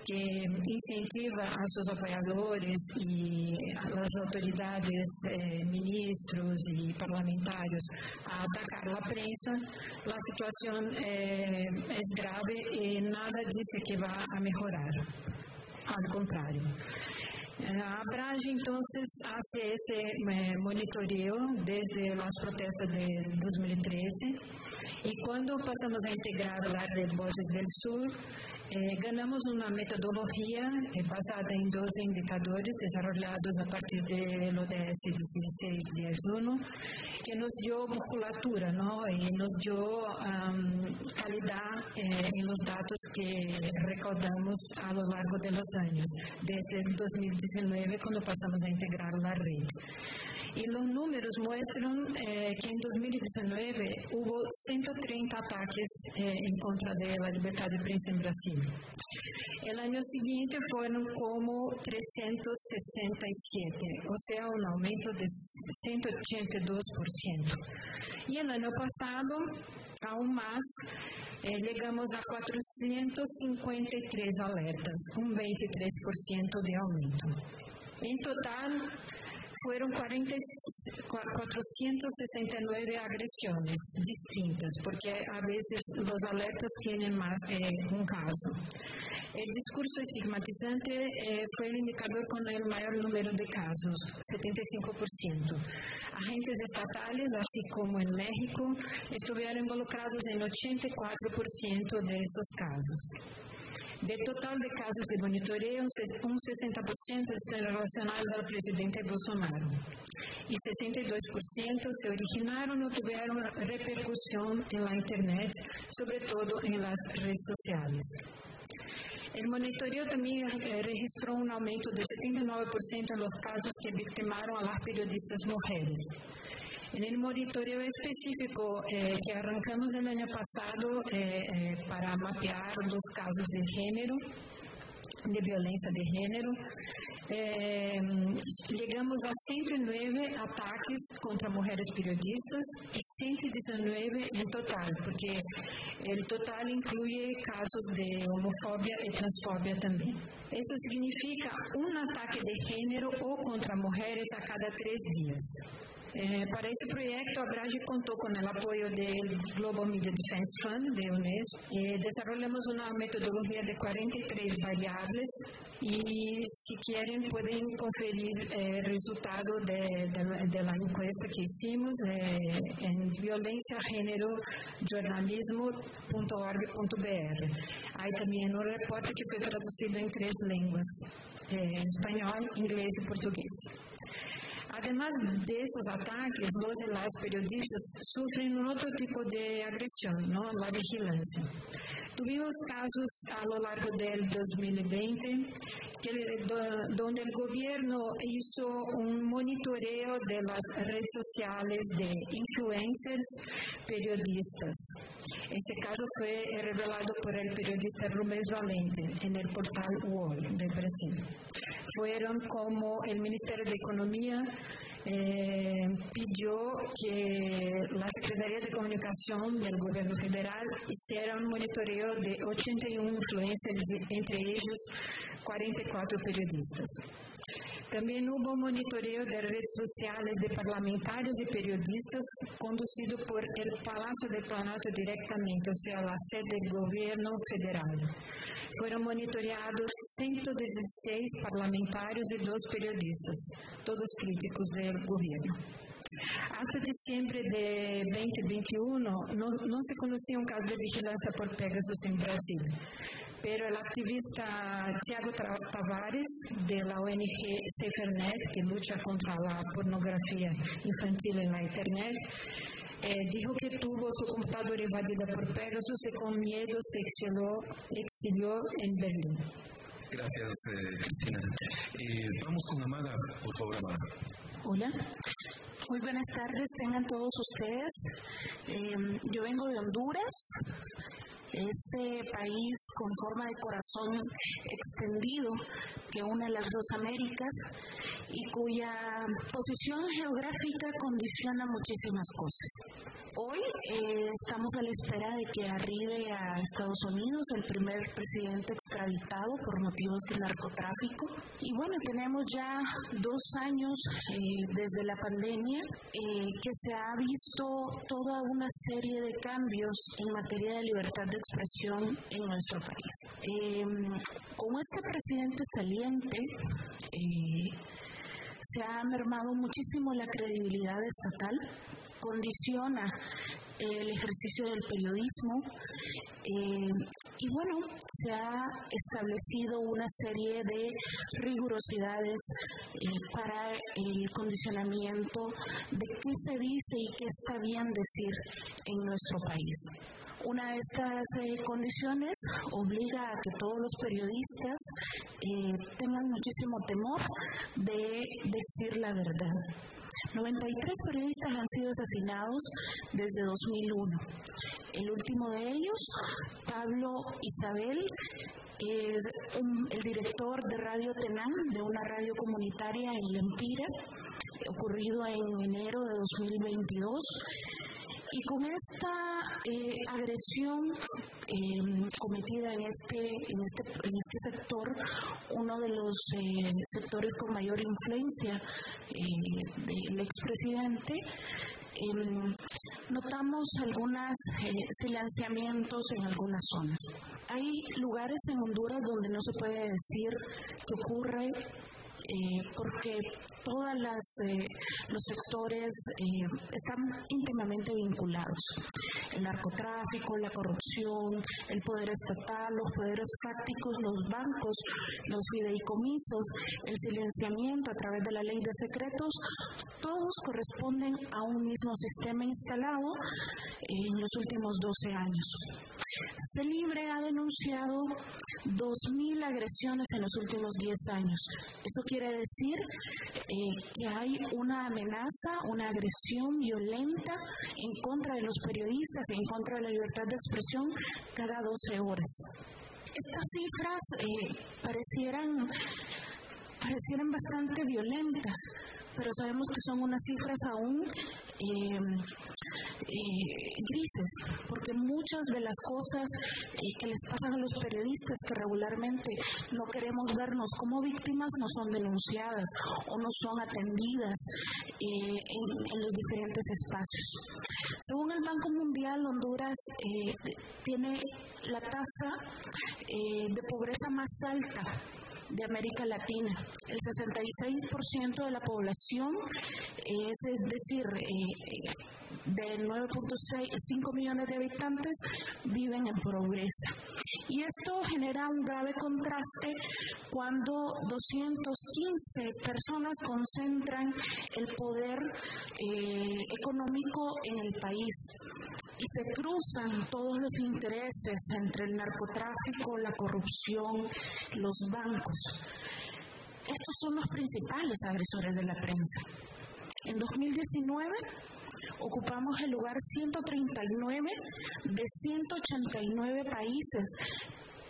que incentiva a sus apoyadores y a las autoridades, eh, ministros y parlamentarios a atacar la prensa, la situación eh, es grave y nada dice que va a mejorar. Al contrario. A Abrage, entonces, hace ese eh, monitoreo desde las protestas de 2013 y cuando pasamos a integrar la red Voces del Sur, eh, ganamos una metodología eh, basada en dos indicadores desarrollados a partir del ODS 1610.1 que nos dio musculatura ¿no? y nos dio um, calidad eh, en los datos que recaudamos a lo largo de los años, desde el 2019 cuando pasamos a integrar la red. Y los números muestran eh, que en 2019 hubo 130 ataques eh, en contra de la libertad de prensa en Brasil. El año siguiente fueron como 367, o sea, un aumento de 182%. Y el año pasado, aún más, eh, llegamos a 453 alertas, un 23% de aumento. En total, fueron 40, 469 agresiones distintas, porque a veces los alertas tienen más de un caso. El discurso estigmatizante eh, fue el indicador con el mayor número de casos, 75%. Agentes estatales, así como en México, estuvieron involucrados en 84% de estos casos. Del total de casos de monitoreo, un 60% están relacionados al presidente Bolsonaro y 62% se originaron o tuvieron repercusión en la Internet, sobre todo en las redes sociales. El monitoreo también eh, registró un aumento de 79% en los casos que victimaron a las periodistas mujeres. En el monitoreo específico eh, que arrancamos el año pasado eh, eh, para mapear los casos de género, de violencia de género, llegamos a 109 ataques contra mujeres periodistas y 119 en total, porque el total incluye casos de homofobia y transfobia también. Eso significa un ataque de género o contra mujeres a cada tres días. Eh, para esse projeto, a Brage contou com o apoio do Global Media Defense Fund, de UNESCO, e desenvolvemos uma metodologia de 43 variáveis e, se querem, podem conferir eh, resultado da encuesta que hicimos eh, em violenciagênero.jornalismo.org.br. Há também um reporte que foi traduzido em três línguas, eh, espanhol, inglês e português. Además de esos ataques, los y las periodistas sufren otro tipo de agresión, ¿no? la vigilancia. Tuvimos casos a lo largo del 2020 donde el gobierno hizo un monitoreo de las redes sociales de influencers periodistas. Ese caso fue revelado por el periodista Rubens Valente en el portal UOL de Brasil. Fueron como el Ministerio de Economía eh, pidió que la Secretaría de Comunicación del Gobierno Federal hiciera un monitoreo de 81 influencers, entre ellos 44 periodistas. También hubo monitoreo de redes sociales de parlamentarios y periodistas conducido por el Palacio del Planalto directamente, o sea, la sede del gobierno federal. Fueron monitoreados 116 parlamentarios y dos periodistas, todos críticos del gobierno. Hasta diciembre de 2021 no, no se conocía un caso de vigilancia por Pegasus en Brasil pero el activista Tiago Tavares, de la ONG SaferNet, que lucha contra la pornografía infantil en la Internet, eh, dijo que tuvo su computadora invadida por Pegasus y con miedo se exilió, exilió en Berlín. Gracias, eh, Cristina. Eh, vamos con Amada, por favor, Amada. Hola. Muy buenas tardes, tengan todos ustedes. yo vengo de Honduras ese país con forma de corazón extendido que une las dos Américas y cuya posición geográfica condiciona muchísimas cosas. Hoy eh, estamos a la espera de que arribe a Estados Unidos el primer presidente extraditado por motivos de narcotráfico. Y bueno, tenemos ya dos años eh, desde la pandemia eh, que se ha visto toda una serie de cambios en materia de libertad de expresión en nuestro país. Em, con este presidente saliente, se ha mermado muchísimo la credibilidad estatal condiciona el ejercicio del periodismo eh, y bueno, se ha establecido una serie de rigurosidades eh, para el condicionamiento de qué se dice y qué está bien decir en nuestro país. Una de estas eh, condiciones obliga a que todos los periodistas tengan muchísimo temor de decir la verdad. 93 periodistas han sido asesinados desde 2001. El último de ellos, Pablo Isabel, es el director de Radio Tenán, de una radio comunitaria en Lempira, ocurrido en enero de 2022 y con esta eh, agresión em, cometida en este, en, este, en este sector, uno de los eh, sectores con mayor influencia eh, del expresidente, em, notamos algunos silenciamientos en algunas zonas. Hay lugares en Honduras donde no se puede decir qué ocurre porque todos eh, los sectores eh, están íntimamente vinculados. El narcotráfico, la corrupción, el poder estatal, los poderes fácticos, los bancos, los fideicomisos, el silenciamiento a través de la ley de secretos, todos corresponden a un mismo sistema instalado en los últimos 12 años. Libre ha denunciado 2.000 agresiones en los últimos 10 años. Eso quiere decir eh, que hay una amenaza, una agresión violenta en contra de los periodistas, en contra de la libertad de expresión cada 12 horas. Estas cifras eh, parecieran, parecieran bastante violentas, pero sabemos que son unas cifras aún eh, eh, grises, porque muchas de las cosas eh, que les pasan a los periodistas que regularmente no queremos vernos como víctimas no son denunciadas o no son atendidas en, en, los diferentes espacios. Según el Banco Mundial, Honduras tiene la tasa de pobreza más alta de América Latina. El 66% de la población, es, decir, eh, de 9.5 millones de habitantes viven en pobreza. Y esto genera un grave contraste cuando 215 personas concentran el poder eh, económico en el país y se cruzan todos los intereses entre el narcotráfico, la corrupción, los bancos. Estos son los principales agresores de la prensa. En 2019, ocupamos el lugar 139 de 189 países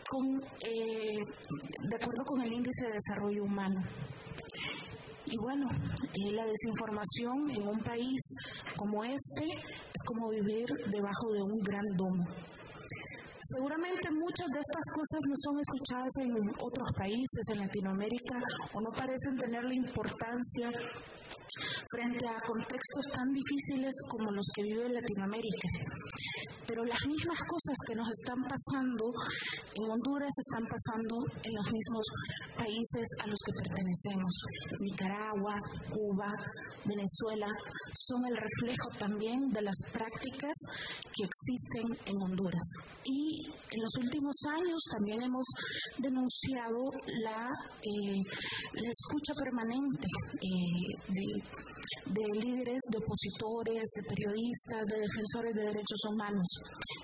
con, eh, de acuerdo con el índice de desarrollo humano. Y bueno, eh, la desinformación en un país como este es como vivir debajo de un gran domo. Seguramente muchas de estas cosas no son escuchadas en otros países, en Latinoamérica, o no parecen tener la importancia frente a contextos tan difíciles como los que vive Latinoamérica. Pero las mismas cosas que nos están pasando en Honduras están pasando en los mismos países a los que pertenecemos. Nicaragua, Cuba, Venezuela son el reflejo también de las prácticas que existen en Honduras. Y en los últimos años también hemos denunciado la, eh, escucha permanente eh, de de líderes, de opositores, de periodistas, de defensores de derechos humanos.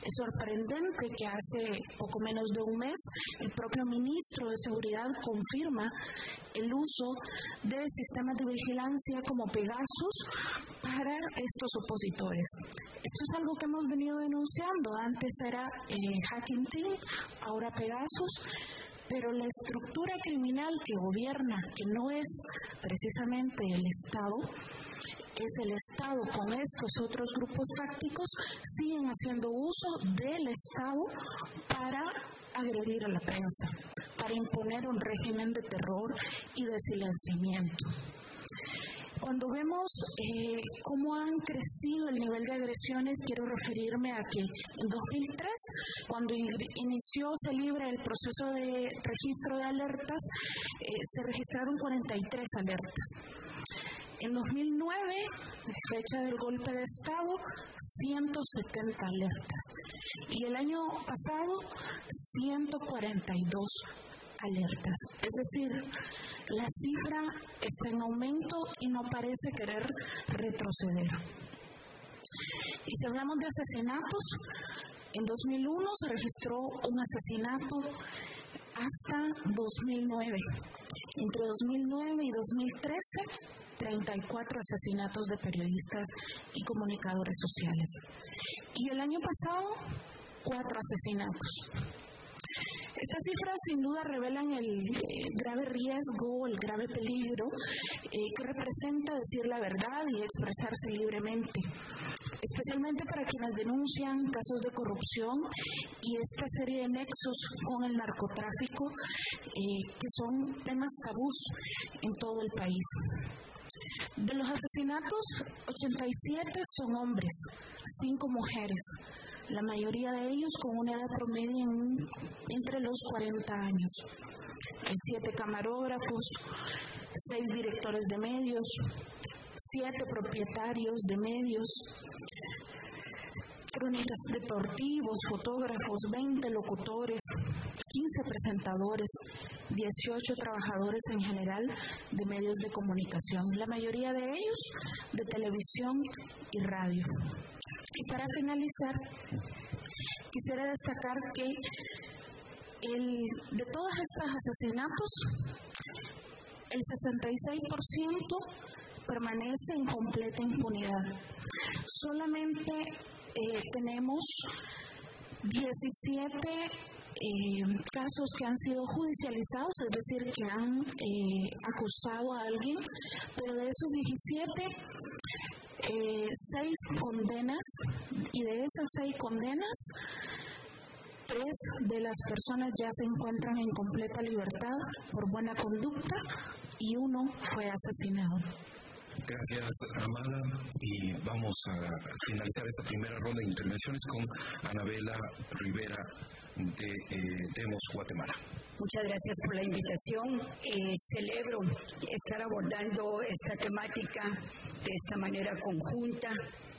Es sorprendente que hace poco menos de un mes el propio ministro de Seguridad confirma el uso de sistemas de vigilancia como Pegasus para estos opositores. Esto es algo que hemos venido denunciando. Antes era eh, Hacking Team, ahora Pegasus pero la estructura criminal que gobierna, que no es precisamente el Estado, es el Estado con estos otros grupos fácticos, siguen haciendo uso del Estado para agredir a la prensa, para imponer un régimen de terror y de silenciamiento. Cuando vemos eh, cómo han crecido el nivel de agresiones, quiero referirme a que en 2003, cuando inició, se libre el proceso de registro de alertas, eh, se registraron 43 alertas. En 2009, fecha del golpe de Estado, 170 alertas. Y el año pasado, 142 alertas. Es decir, la cifra está en aumento y no parece querer retroceder. Y si hablamos de asesinatos, en 2001 se registró un asesinato hasta 2009. Entre 2009 y 2013, 34 asesinatos de periodistas y comunicadores sociales. Y el año pasado, cuatro asesinatos. Estas cifras sin duda revelan el eh, grave riesgo, el grave peligro eh, que representa decir la verdad y expresarse libremente especialmente para quienes denuncian casos de corrupción y esta serie de nexos con el narcotráfico, eh, que son temas tabús en todo el país. De los asesinatos, 87 son hombres, 5 mujeres la mayoría de ellos con una edad promedio entre los 40 años. Hay siete camarógrafos, seis directores de medios, siete propietarios de medios, cronistas deportivos, fotógrafos, 20 locutores, 15 presentadores, 18 trabajadores en general de medios de comunicación, la mayoría de ellos de televisión y radio. Y para finalizar, quisiera destacar que de todos estos asesinatos, el 66% permanece en completa impunidad. Solamente eh, tenemos 17 eh, casos que han sido judicializados, es decir, que han eh, acusado a alguien, pero de esos 17 eh, seis condenas y de esas seis condenas, tres de las personas ya se encuentran en completa libertad por buena conducta y uno fue asesinado. Gracias, Amada. Y vamos a finalizar esta primera ronda de intervenciones con Anabela Rivera de eh, Demos Guatemala. Muchas gracias por la invitación. Eh, celebro estar abordando esta temática de esta manera conjunta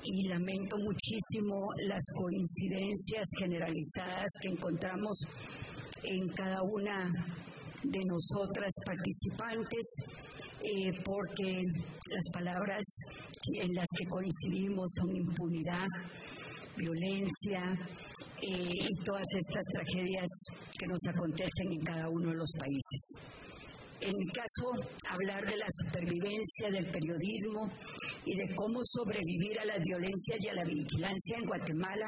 y lamento muchísimo las coincidencias generalizadas que encontramos en cada una de nosotras participantes, eh, porque las palabras en las que coincidimos son impunidad, violencia, eh, y todas estas tragedias que nos acontecen en cada uno de los países. En mi caso, hablar de la supervivencia del periodismo y de cómo sobrevivir a las violencias y a la vigilancia en Guatemala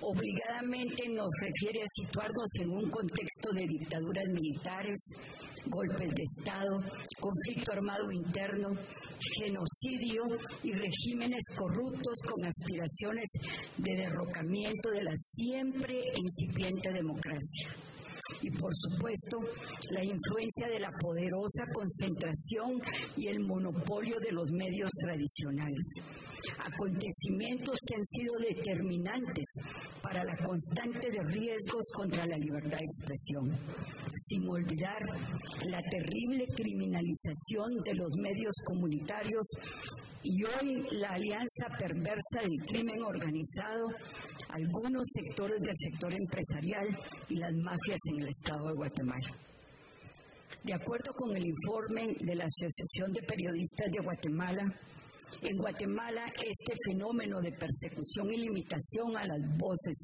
obligadamente nos refiere a situarnos en un contexto de dictaduras militares, golpes de Estado, conflicto armado interno, genocidio y regímenes corruptos con aspiraciones de derrocamiento de la siempre incipiente democracia y por supuesto la influencia de la poderosa concentración y el monopolio de los medios tradicionales. Acontecimientos que han sido determinantes para la constante de riesgos contra la libertad de expresión, sin olvidar la terrible criminalización de los medios comunitarios y hoy la alianza perversa del crimen organizado, algunos sectores del sector empresarial y las mafias en el estado de Guatemala. De acuerdo con el informe de la Asociación de Periodistas de Guatemala, En Guatemala, este fenómeno de persecución y limitación a las voces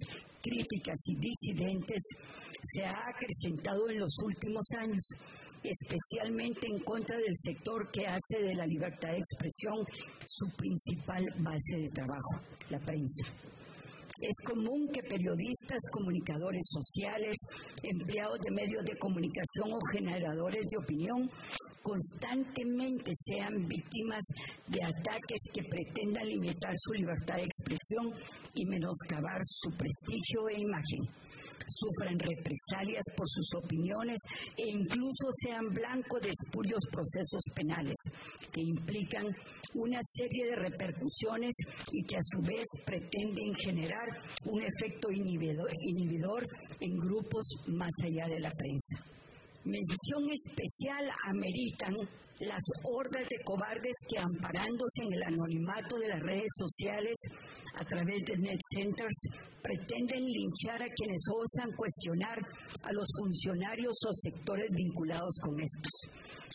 críticas y disidentes se ha acrecentado en los últimos años, especialmente en contra del sector que hace de la libertad de expresión su principal base de trabajo, la prensa. Es común que periodistas, comunicadores sociales, empleados de medios de comunicación o generadores de opinión constantemente sean víctimas de ataques que pretendan limitar su libertad de expresión y menoscabar su prestigio e imagen sufran represalias por sus opiniones e incluso sean blanco de espurios procesos penales que implican una serie de repercusiones y que a su vez pretenden generar un efecto inhibidor, inhibidor en grupos más allá de la prensa. Mención especial ameritan las hordas de cobardes que amparándose en el anonimato de las redes sociales a través de net centers pretenden linchar a quienes osan cuestionar a los funcionarios o sectores vinculados con estos.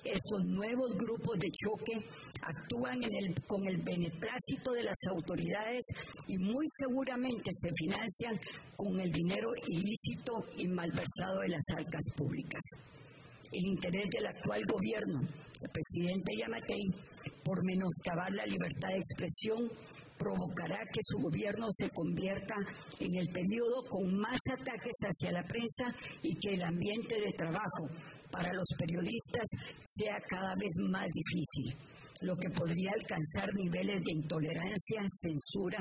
Estos nuevos grupos de choque actúan con el beneplácito de las autoridades y muy seguramente se financian con el dinero ilícito y malversado de las altas públicas. El interés del actual gobierno, el presidente Yamatei, por menoscabar la libertad de expresión, provocará que su gobierno se convierta en el periodo con más ataques hacia la prensa y que el ambiente de trabajo para los periodistas sea cada vez más difícil, lo que podría alcanzar niveles de intolerancia, censura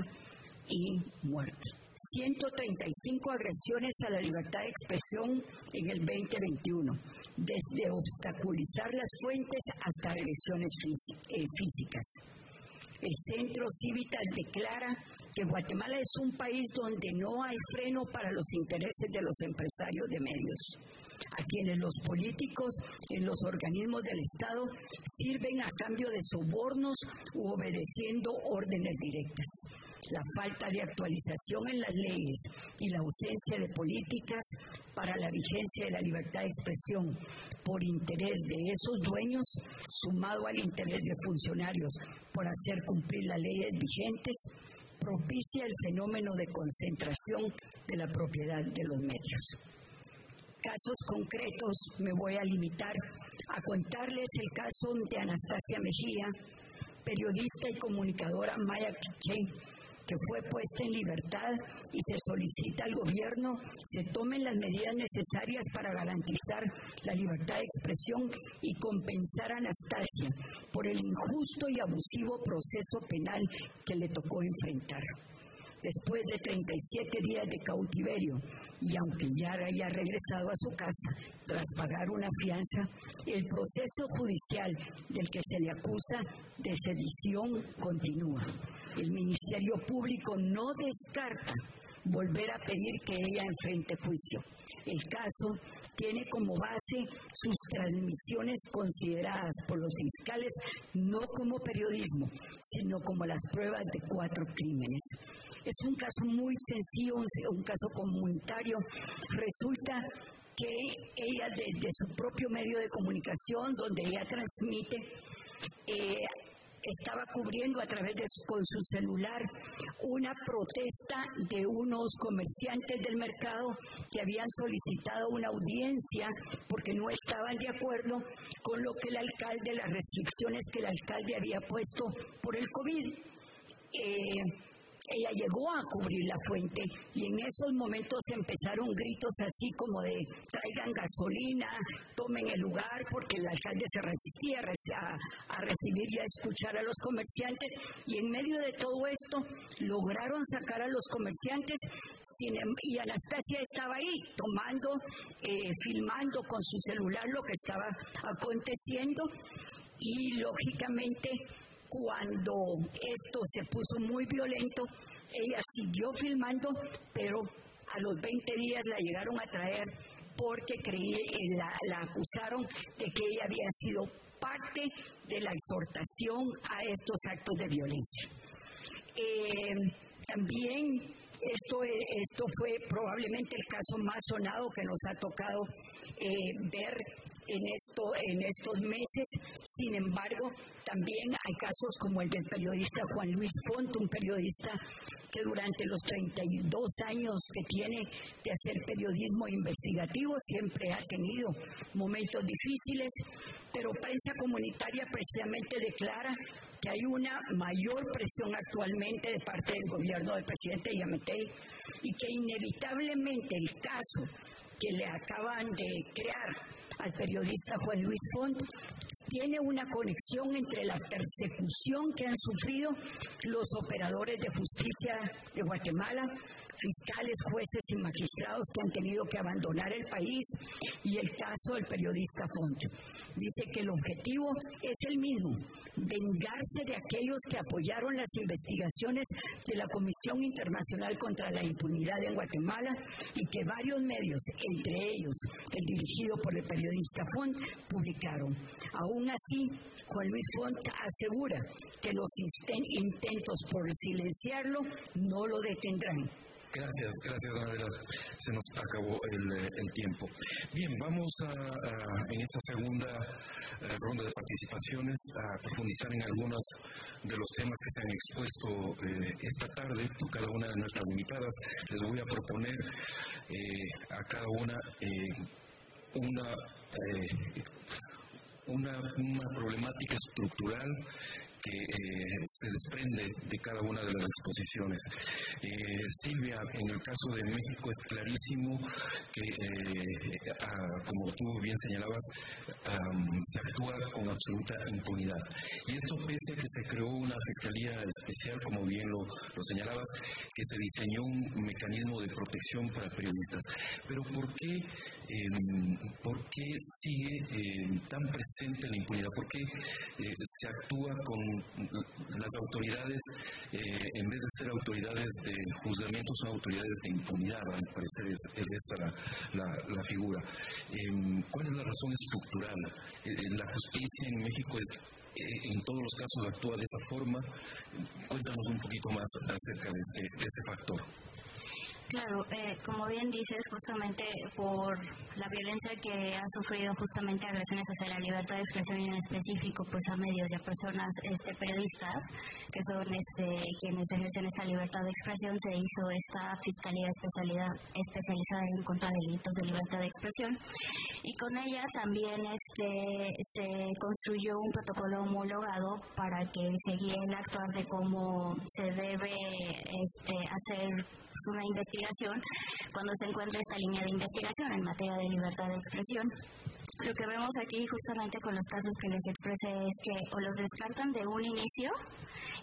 y muerte. 135 agresiones a la libertad de expresión en el 2021, desde obstaculizar las fuentes hasta agresiones eh, físicas. El Centro Cívitas declara que Guatemala es un país donde no hay freno para los intereses de los empresarios de medios, a quienes los políticos en los organismos del Estado sirven a cambio de sobornos u obedeciendo órdenes directas. La falta de actualización en las leyes y la ausencia de políticas para la vigencia de la libertad de expresión por interés de esos dueños, sumado al interés de funcionarios por hacer cumplir las leyes vigentes, propicia el fenómeno de concentración de la propiedad de los medios. Casos concretos me voy a limitar a contarles el caso de Anastasia Mejía, periodista y comunicadora maya quiché, que fue puesta en libertad y se solicita al gobierno se tomen las medidas necesarias para garantizar la libertad de expresión y compensar a Anastasia por el injusto y abusivo proceso penal que le tocó enfrentar. Después de 37 días de cautiverio y aunque ya haya regresado a su casa tras pagar una fianza, el proceso judicial del que se le acusa de sedición continúa el Ministerio Público no descarta volver a pedir que ella enfrente juicio. El caso tiene como base sus transmisiones consideradas por los fiscales no como periodismo, sino como las pruebas de cuatro crímenes. Es un caso muy sencillo, un caso comunitario. Resulta que ella desde su propio medio de comunicación, donde ella transmite, eh, estaba cubriendo a través de con su celular una protesta de unos comerciantes del mercado que habían solicitado una audiencia porque no estaban de acuerdo con lo que el alcalde, las restricciones que el alcalde había puesto por el COVID. Eh, ella llegó a cubrir la fuente y en esos momentos empezaron gritos así como de traigan gasolina, tomen el lugar, porque el alcalde se resistía a, recibir y a escuchar a los comerciantes. Y en medio de todo esto lograron sacar a los comerciantes. Em, y Anastasia estaba ahí tomando, eh, filmando con su celular lo que estaba aconteciendo. Y lógicamente cuando esto se puso muy violento, ella siguió filmando, pero a los 20 días la llegaron a traer porque creí, eh, la, acusaron de que ella había sido parte de la exhortación a estos actos de violencia. Eh, también esto, esto fue probablemente el caso más sonado que nos ha tocado eh, ver en, esto, en estos meses. Sin embargo, También hay casos como el del periodista Juan Luis Font, un periodista que durante los 32 años que tiene de hacer periodismo investigativo siempre ha tenido momentos difíciles, pero prensa comunitaria precisamente declara que hay una mayor presión actualmente de parte del gobierno del presidente Yamatei y que inevitablemente el caso que le acaban de crear al periodista Juan Luis Font tiene una conexión entre la persecución que han sufrido los operadores de justicia de Guatemala, fiscales, jueces y magistrados que han tenido que abandonar el país y el caso del periodista Font. Dice que el objetivo es el mismo, vengarse de aquellos que apoyaron las investigaciones de la Comisión Internacional contra la Impunidad en Guatemala y que varios medios, entre ellos el dirigido por el periodista Font, publicaron. Aún así, Juan Luis Font asegura que los intentos por silenciarlo no lo detendrán. Gracias, gracias, Adela. Se nos acabó el, tiempo. Bien, vamos a, en esta segunda eh, ronda de participaciones a profundizar en algunos de los temas que se han expuesto eh, esta tarde por cada una de nuestras invitadas. Les voy a proponer eh, a cada una, una, una problemática estructural que eh, se desprende de cada una de las exposiciones. Eh, Silvia, en el caso de México es clarísimo que, eh, como tú bien señalabas, se actúa con absoluta impunidad. Y esto pese a que se creó una fiscalía especial, como bien lo, señalabas, que se diseñó un mecanismo de protección para periodistas. Pero ¿por qué, ¿por qué sigue em, tan presente la impunidad? ¿Por qué se actúa con las autoridades, eh, en vez de ser autoridades de juzgamiento, son autoridades de impunidad, al parecer es, esa la, figura. Em, ¿Cuál es la razón estructural? Eh, la justicia en México es eh, en todos los casos actúa de esa forma. Cuéntanos un poquito más acerca de este, de este factor. Claro, eh, como bien dices, justamente por la violencia que ha sufrido justamente agresiones hacia la libertad de expresión y en específico pues a medios y a personas este, periodistas que son este, quienes ejercen esta libertad de expresión, se hizo esta Fiscalía especializada en contra de delitos de libertad de expresión. Y con ella también este, se construyó un protocolo homologado para que se guíe el actuar de cómo se debe este, hacer una investigación cuando se encuentra esta línea de investigación en materia de libertad de expresión. Lo que vemos aquí justamente con los casos que les expresé es que o los descartan de un inicio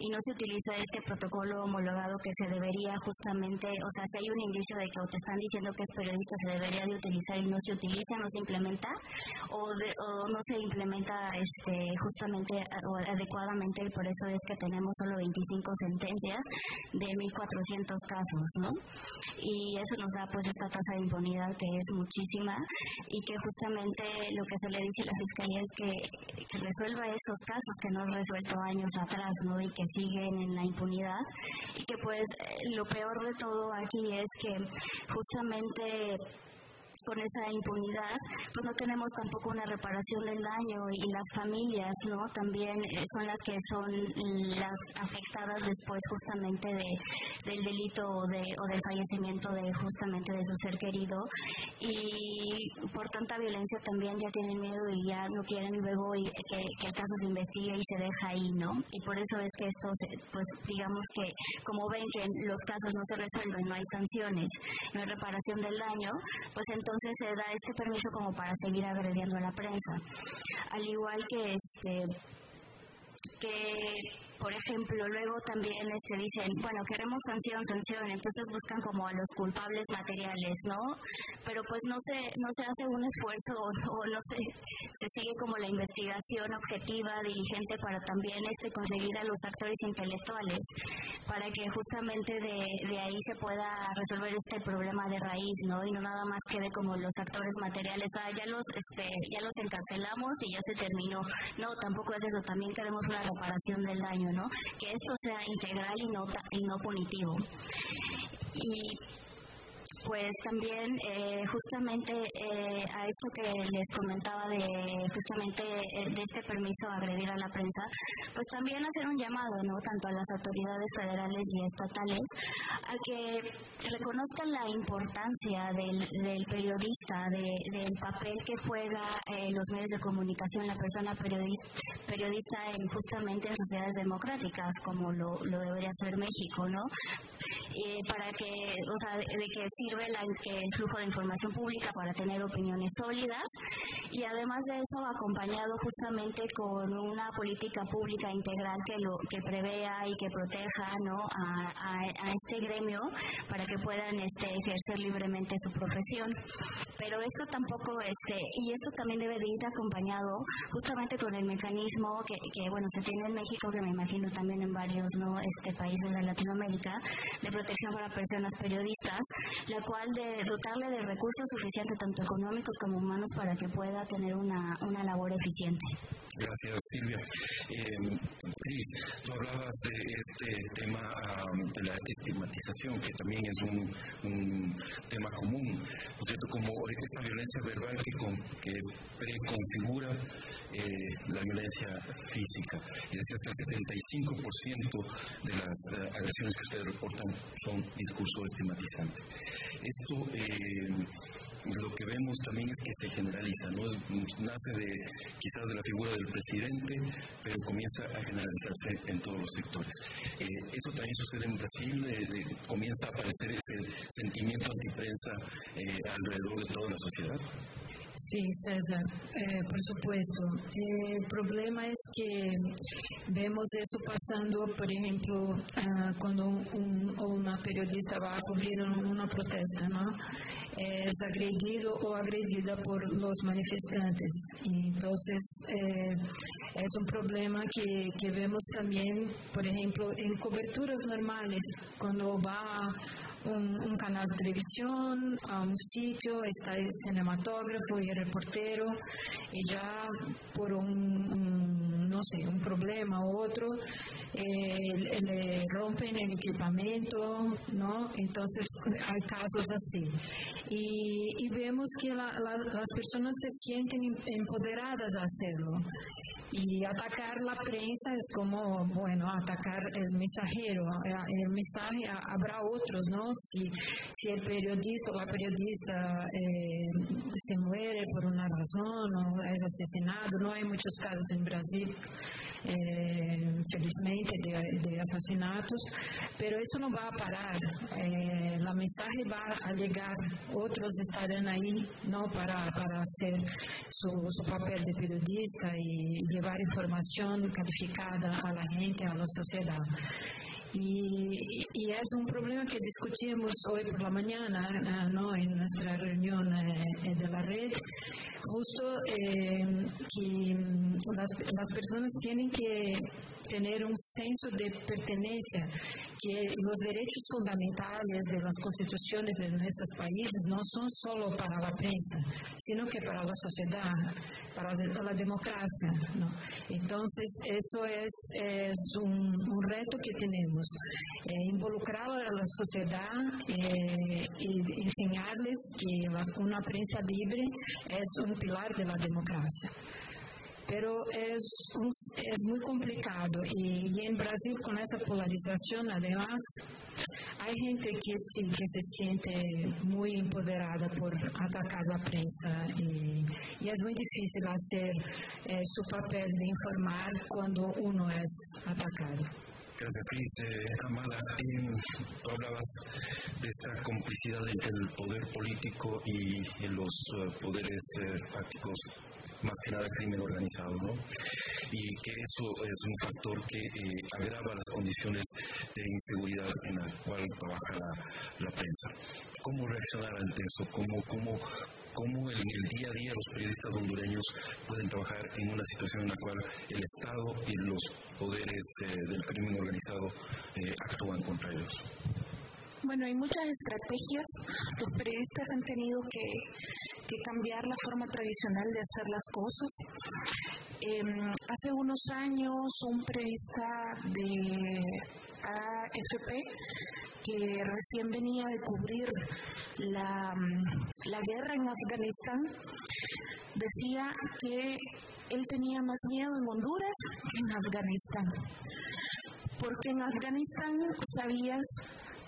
y no se utiliza este protocolo homologado que se debería justamente, o sea, si hay un indicio de que te están diciendo que es periodista, se debería de utilizar y no se utiliza, no se implementa, o, no se implementa este, justamente o adecuadamente, y por eso es que tenemos solo 25 sentencias de 1.400 casos, ¿no? Y eso nos da pues esta tasa de impunidad que es muchísima y que justamente lo que se le dice a la Fiscalía es que, que resuelva esos casos que no han resuelto años atrás, ¿no? Y que siguen en la impunidad. Y que pues eh, lo peor de todo aquí es que justamente con esa impunidad, pues no tenemos tampoco una reparación del daño y las familias, ¿no? También eh, son las que son las afectadas después justamente de, del delito o, de, o del fallecimiento de justamente de su ser querido y por tanta violencia también ya tienen miedo y ya no quieren luego que, que el caso se investigue y se deja ahí, ¿no? Y por eso es que esto, pues digamos que como ven que los casos no se resuelven, no hay sanciones, no hay reparación del daño, pues entonces entonces se da este permiso como para seguir agrediendo a la prensa. Al igual que este que por ejemplo, luego también este, dicen, bueno, queremos sanción, sanción, entonces buscan como a los culpables materiales, ¿no? Pero pues no se, no se hace un esfuerzo o, no se, se sigue como la investigación objetiva, diligente para también este, conseguir a los actores intelectuales, para que justamente de, de ahí se pueda resolver este problema de raíz, ¿no? Y no nada más quede como los actores materiales, ah, ya los, este, ya los encarcelamos y ya se terminó. No, tampoco es eso, también queremos una reparación del daño, que esto sea integral y no, y no punitivo. Pues también eh, justamente eh, a esto que les comentaba de justamente eh, de este permiso a agredir a la prensa, pues también hacer un llamado, ¿no? Tanto a las autoridades federales y estatales a que reconozcan la importancia del, periodista, del papel que juega los medios de comunicación, la persona periodista, periodista en justamente en sociedades democráticas como lo, lo debería ser México, ¿no? Para que, o sea, de, que sirve la, el flujo de información pública para tener opiniones sólidas y además de eso acompañado justamente con una política pública integral que lo que prevea y que proteja ¿no? a, este gremio para que puedan este, ejercer libremente su profesión. Pero esto tampoco, este, y esto también debe de ir acompañado justamente con el mecanismo que, que bueno, se tiene en México, que me imagino también en varios ¿no? este, países de Latinoamérica, de protección para personas periodistas, la cual de dotarle de recursos suficientes, tanto económicos como humanos, para que pueda tener una, una labor eficiente. Gracias, Silvia. Eh, Cris, tú hablabas de este tema de la estigmatización, que también es un, un tema común, ¿no es cierto? Como esta violencia verbal que, que preconfigura eh, la violencia física. Y decías que el 75% de las eh, agresiones que ustedes reportan son discurso estigmatizante. Esto eh, lo que vemos también es que se generaliza, ¿no? nace de quizás de la figura del presidente, pero comienza a generalizarse en todos los sectores. eso también sucede en Brasil, comienza a aparecer ese sentimiento antiprensa alrededor de toda la sociedad. Sí, César, eh, por supuesto. Eh, el problema es que vemos eso pasando, por ejemplo, ah, cuando un, una periodista va a cubrir una protesta, ¿no? Es agredido o agredida por los manifestantes. Entonces, eh, es un problema que, que vemos también, por ejemplo, en coberturas normales, cuando va un, canal de televisión, a un sitio, está el cinematógrafo y el reportero, y ya por un, no sé, un problema u otro, le rompen el equipamiento, ¿no? Entonces hay casos así. Y, vemos que las personas se sienten empoderadas a hacerlo. Y atacar la prensa es como, bueno, atacar el mensajero. El mensaje habrá otros, ¿no? Si, si el periodista o la periodista eh, se muere por una razón o es asesinado, no hay muchos casos en Brasil eh, felizmente, de, asesinatos, pero eso no va a parar. Eh, la mensaje va a llegar, otros estarán ahí ¿no? para, para hacer su, su, papel de periodista y llevar información calificada a la gente, a la sociedad. Y, y, es un problema que discutimos hoy por la mañana ¿no? en nuestra reunión eh, de la red, justo eh, que las, las personas tienen que tener un senso de pertenencia, que los derechos fundamentales de las constituciones de nuestros países no son solo para la prensa, sino que para la sociedad para la democracia. ¿no? Entonces, eso es, es un, reto que tenemos, eh, involucrar a la sociedad eh, y enseñarles que una prensa libre es un pilar de la democracia pero es, es muy complicado y, y, en Brasil con esa polarización además hay gente que, sí, que se siente muy empoderada por atacar la prensa y, y es muy difícil hacer eh, su papel de informar cuando uno es atacado. Gracias, Cris. Amada, tú hablabas de esta complicidad entre el poder político y los eh, poderes eh, fácticos más que nada crimen organizado, ¿no? Y que eso es un factor que eh, agrava las condiciones de inseguridad en la cual trabaja la, prensa. ¿Cómo reaccionar ante eso? ¿Cómo, cómo, cómo en el día a día los periodistas hondureños pueden trabajar en una situación en la cual el Estado y los poderes eh, del crimen organizado eh, actúan contra ellos? Bueno, hay muchas estrategias. Los periodistas han tenido que cambiar la forma tradicional de hacer las cosas. Em, hace unos años un periodista de AFP que recién venía de cubrir la guerra en Afganistán, decía que él tenía más miedo en Honduras que en Afganistán, porque en Afganistán sabías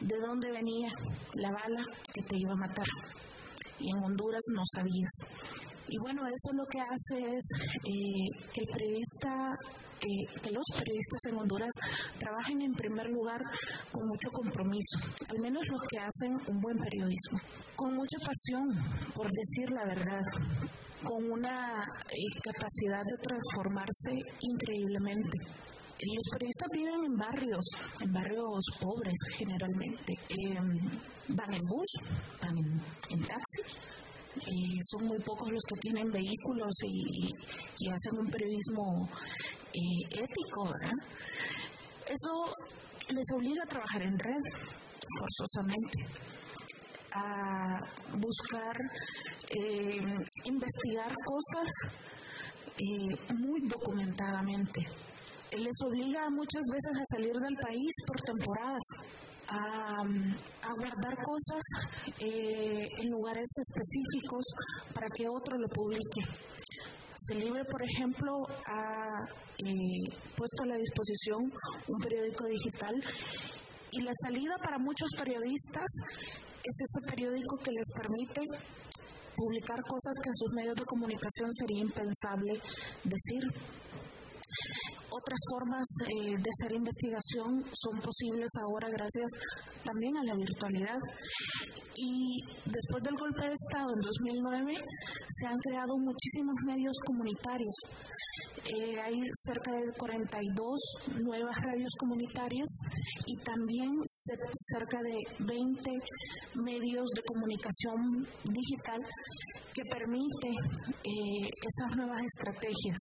de dónde venía la bala que te iba a matar y en Honduras no sabías. Y bueno, eso lo que hace es eh, que el periodista que los periodistas en Honduras trabajen en primer lugar con mucho compromiso, al menos los que hacen un buen periodismo, con mucha pasión por decir la verdad, con una eh, capacidad de transformarse increíblemente. Los periodistas viven en barrios, en barrios pobres generalmente. van en bus, van en taxi, son muy pocos los que tienen vehículos y, hacen un periodismo eh, ético, Eso les obliga a trabajar en red, forzosamente, a buscar eh, investigar cosas eh, muy documentadamente. Les obliga muchas veces a salir del país por temporadas a, guardar cosas eh, en lugares específicos para que otro lo publique. libre, por ejemplo, ha eh, puesto a la disposición un periódico digital y la salida para muchos periodistas es este periódico que les permite publicar cosas que en sus medios de comunicación sería impensable decir. Otras formas eh, de hacer investigación son posibles ahora gracias también a la virtualidad. Y después del golpe de Estado en 2009 se han creado muchísimos medios comunitarios. Eh, hay cerca de 42 nuevas radios comunitarias y también cerca de 20 medios de comunicación digital que permite eh, esas nuevas estrategias.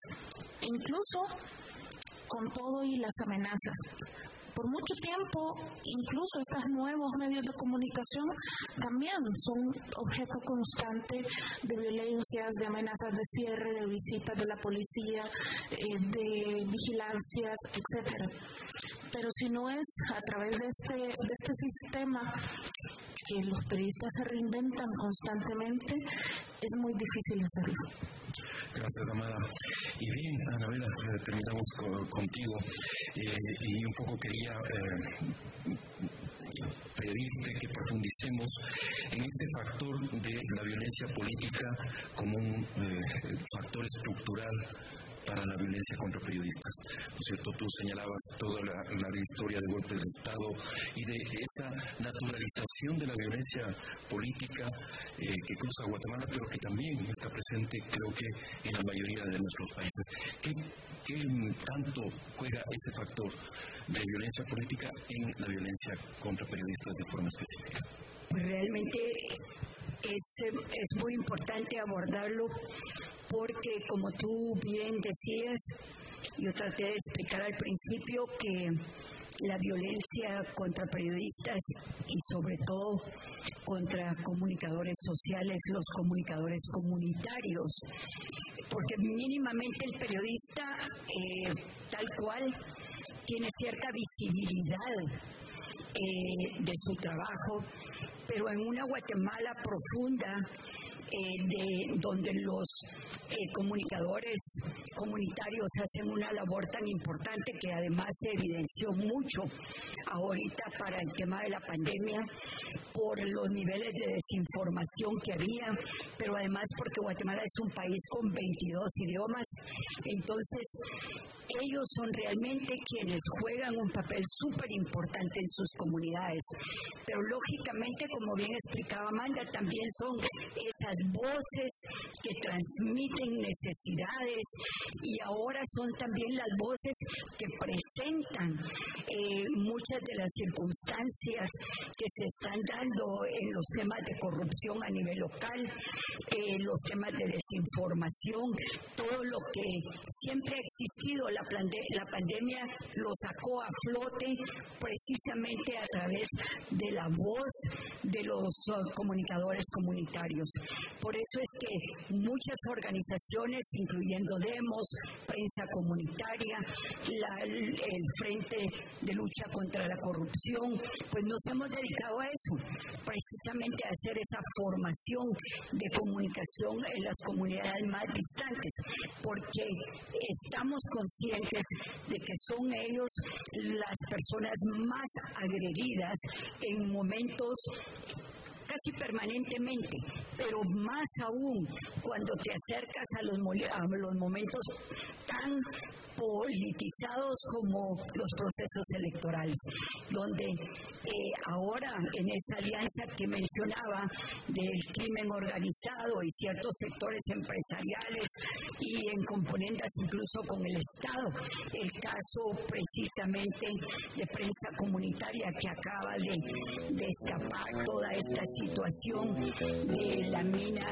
Incluso con todo y las amenazas. Por mucho tiempo, incluso estos nuevos medios de comunicación también son objeto constante de violencias, de amenazas de cierre, de visitas de la policía, eh, de vigilancias, etcétera. Pero si no es a través de este, de este sistema que los periodistas se reinventan constantemente, es muy difícil hacerlo. Gracias, Amada. Y bien, Anabela, eh, terminamos contigo eh, y un poco quería eh, pedirte que profundicemos en este factor de la violencia política como un factor estructural para la violencia contra periodistas. ¿No es cierto? Tú señalabas toda la, historia de golpes de Estado y de esa naturalización de la violencia política eh, que cruza Guatemala, pero que también está presente, creo que, en la mayoría de nuestros países. ¿Qué, qué tanto juega ese factor de violencia política en la violencia contra periodistas de forma específica? Realmente es, es muy importante abordarlo porque como tú bien decías, yo traté de explicar al principio que la violencia contra periodistas y sobre todo contra comunicadores sociales, los comunicadores comunitarios, porque mínimamente el periodista eh, tal cual tiene cierta visibilidad eh, de su trabajo, pero en una Guatemala profunda, eh, de, donde los eh, comunicadores comunitarios hacen una labor tan importante que además se evidenció mucho ahorita para el tema de la pandemia por los niveles de desinformación que había, pero además porque Guatemala es un país con 22 idiomas, entonces ellos son realmente quienes juegan un papel súper importante en sus comunidades. Pero lógicamente, como bien explicaba Amanda, también son esas voces que transmiten necesidades y ahora son también las voces que presentan eh, muchas de las circunstancias que se están dando en los temas de corrupción a nivel local, eh, los temas de desinformación, todo lo que siempre ha existido, la la, pandemia lo sacó a flote precisamente a través de la voz de los uh, comunicadores comunitarios. Por eso es que muchas organizaciones, incluyendo Demos, Prensa Comunitaria, el Frente de Lucha contra la Corrupción, pues nos hemos dedicado a eso, precisamente a hacer esa formación de comunicación en las comunidades más distantes, porque estamos conscientes de que son ellos las personas más agredidas en momentos casi permanentemente, pero más aún cuando te acercas a los, momentos tan politizados como los procesos electorales, donde eh, ahora en esa alianza que mencionaba del crimen organizado y ciertos sectores empresariales y en componentes incluso con el Estado, el caso precisamente de prensa comunitaria que acaba de, escapar toda esta situación de la mina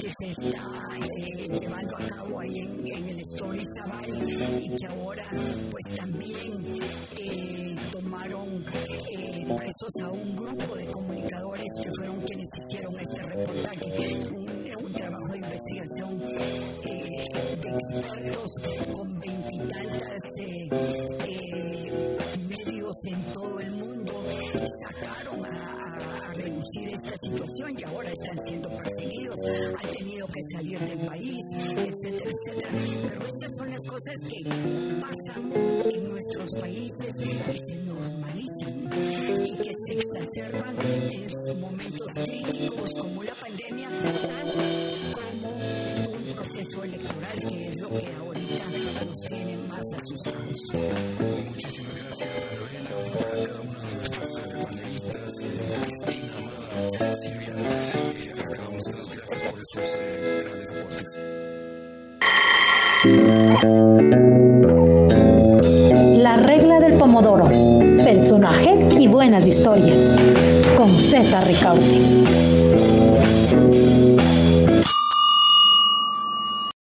que se está eh, llevando a cabo ahí en, en el Story Zaval y que ahora pues también eh, tomaron eh, presos a un grupo de comunicadores que fueron quienes hicieron este reportaje, un, trabajo de investigación eh, de expertos con veintitantas medios en todo el mundo, sacaron a reducir esta situación y ahora están siendo perseguidos, han tenido que salir del país, etcétera, etcétera. Pero estas son las cosas que pasan en nuestros países y se normalizan y que se exacerban en momentos críticos como la pandemia, como un proceso electoral que es lo que ahorita nos tiene más asustados. Muchísimas gracias, Lorena, a cada uno de nuestros panelistas, Cristina, La regla del pomodoro. Personajes y buenas historias. Con César Ricaute.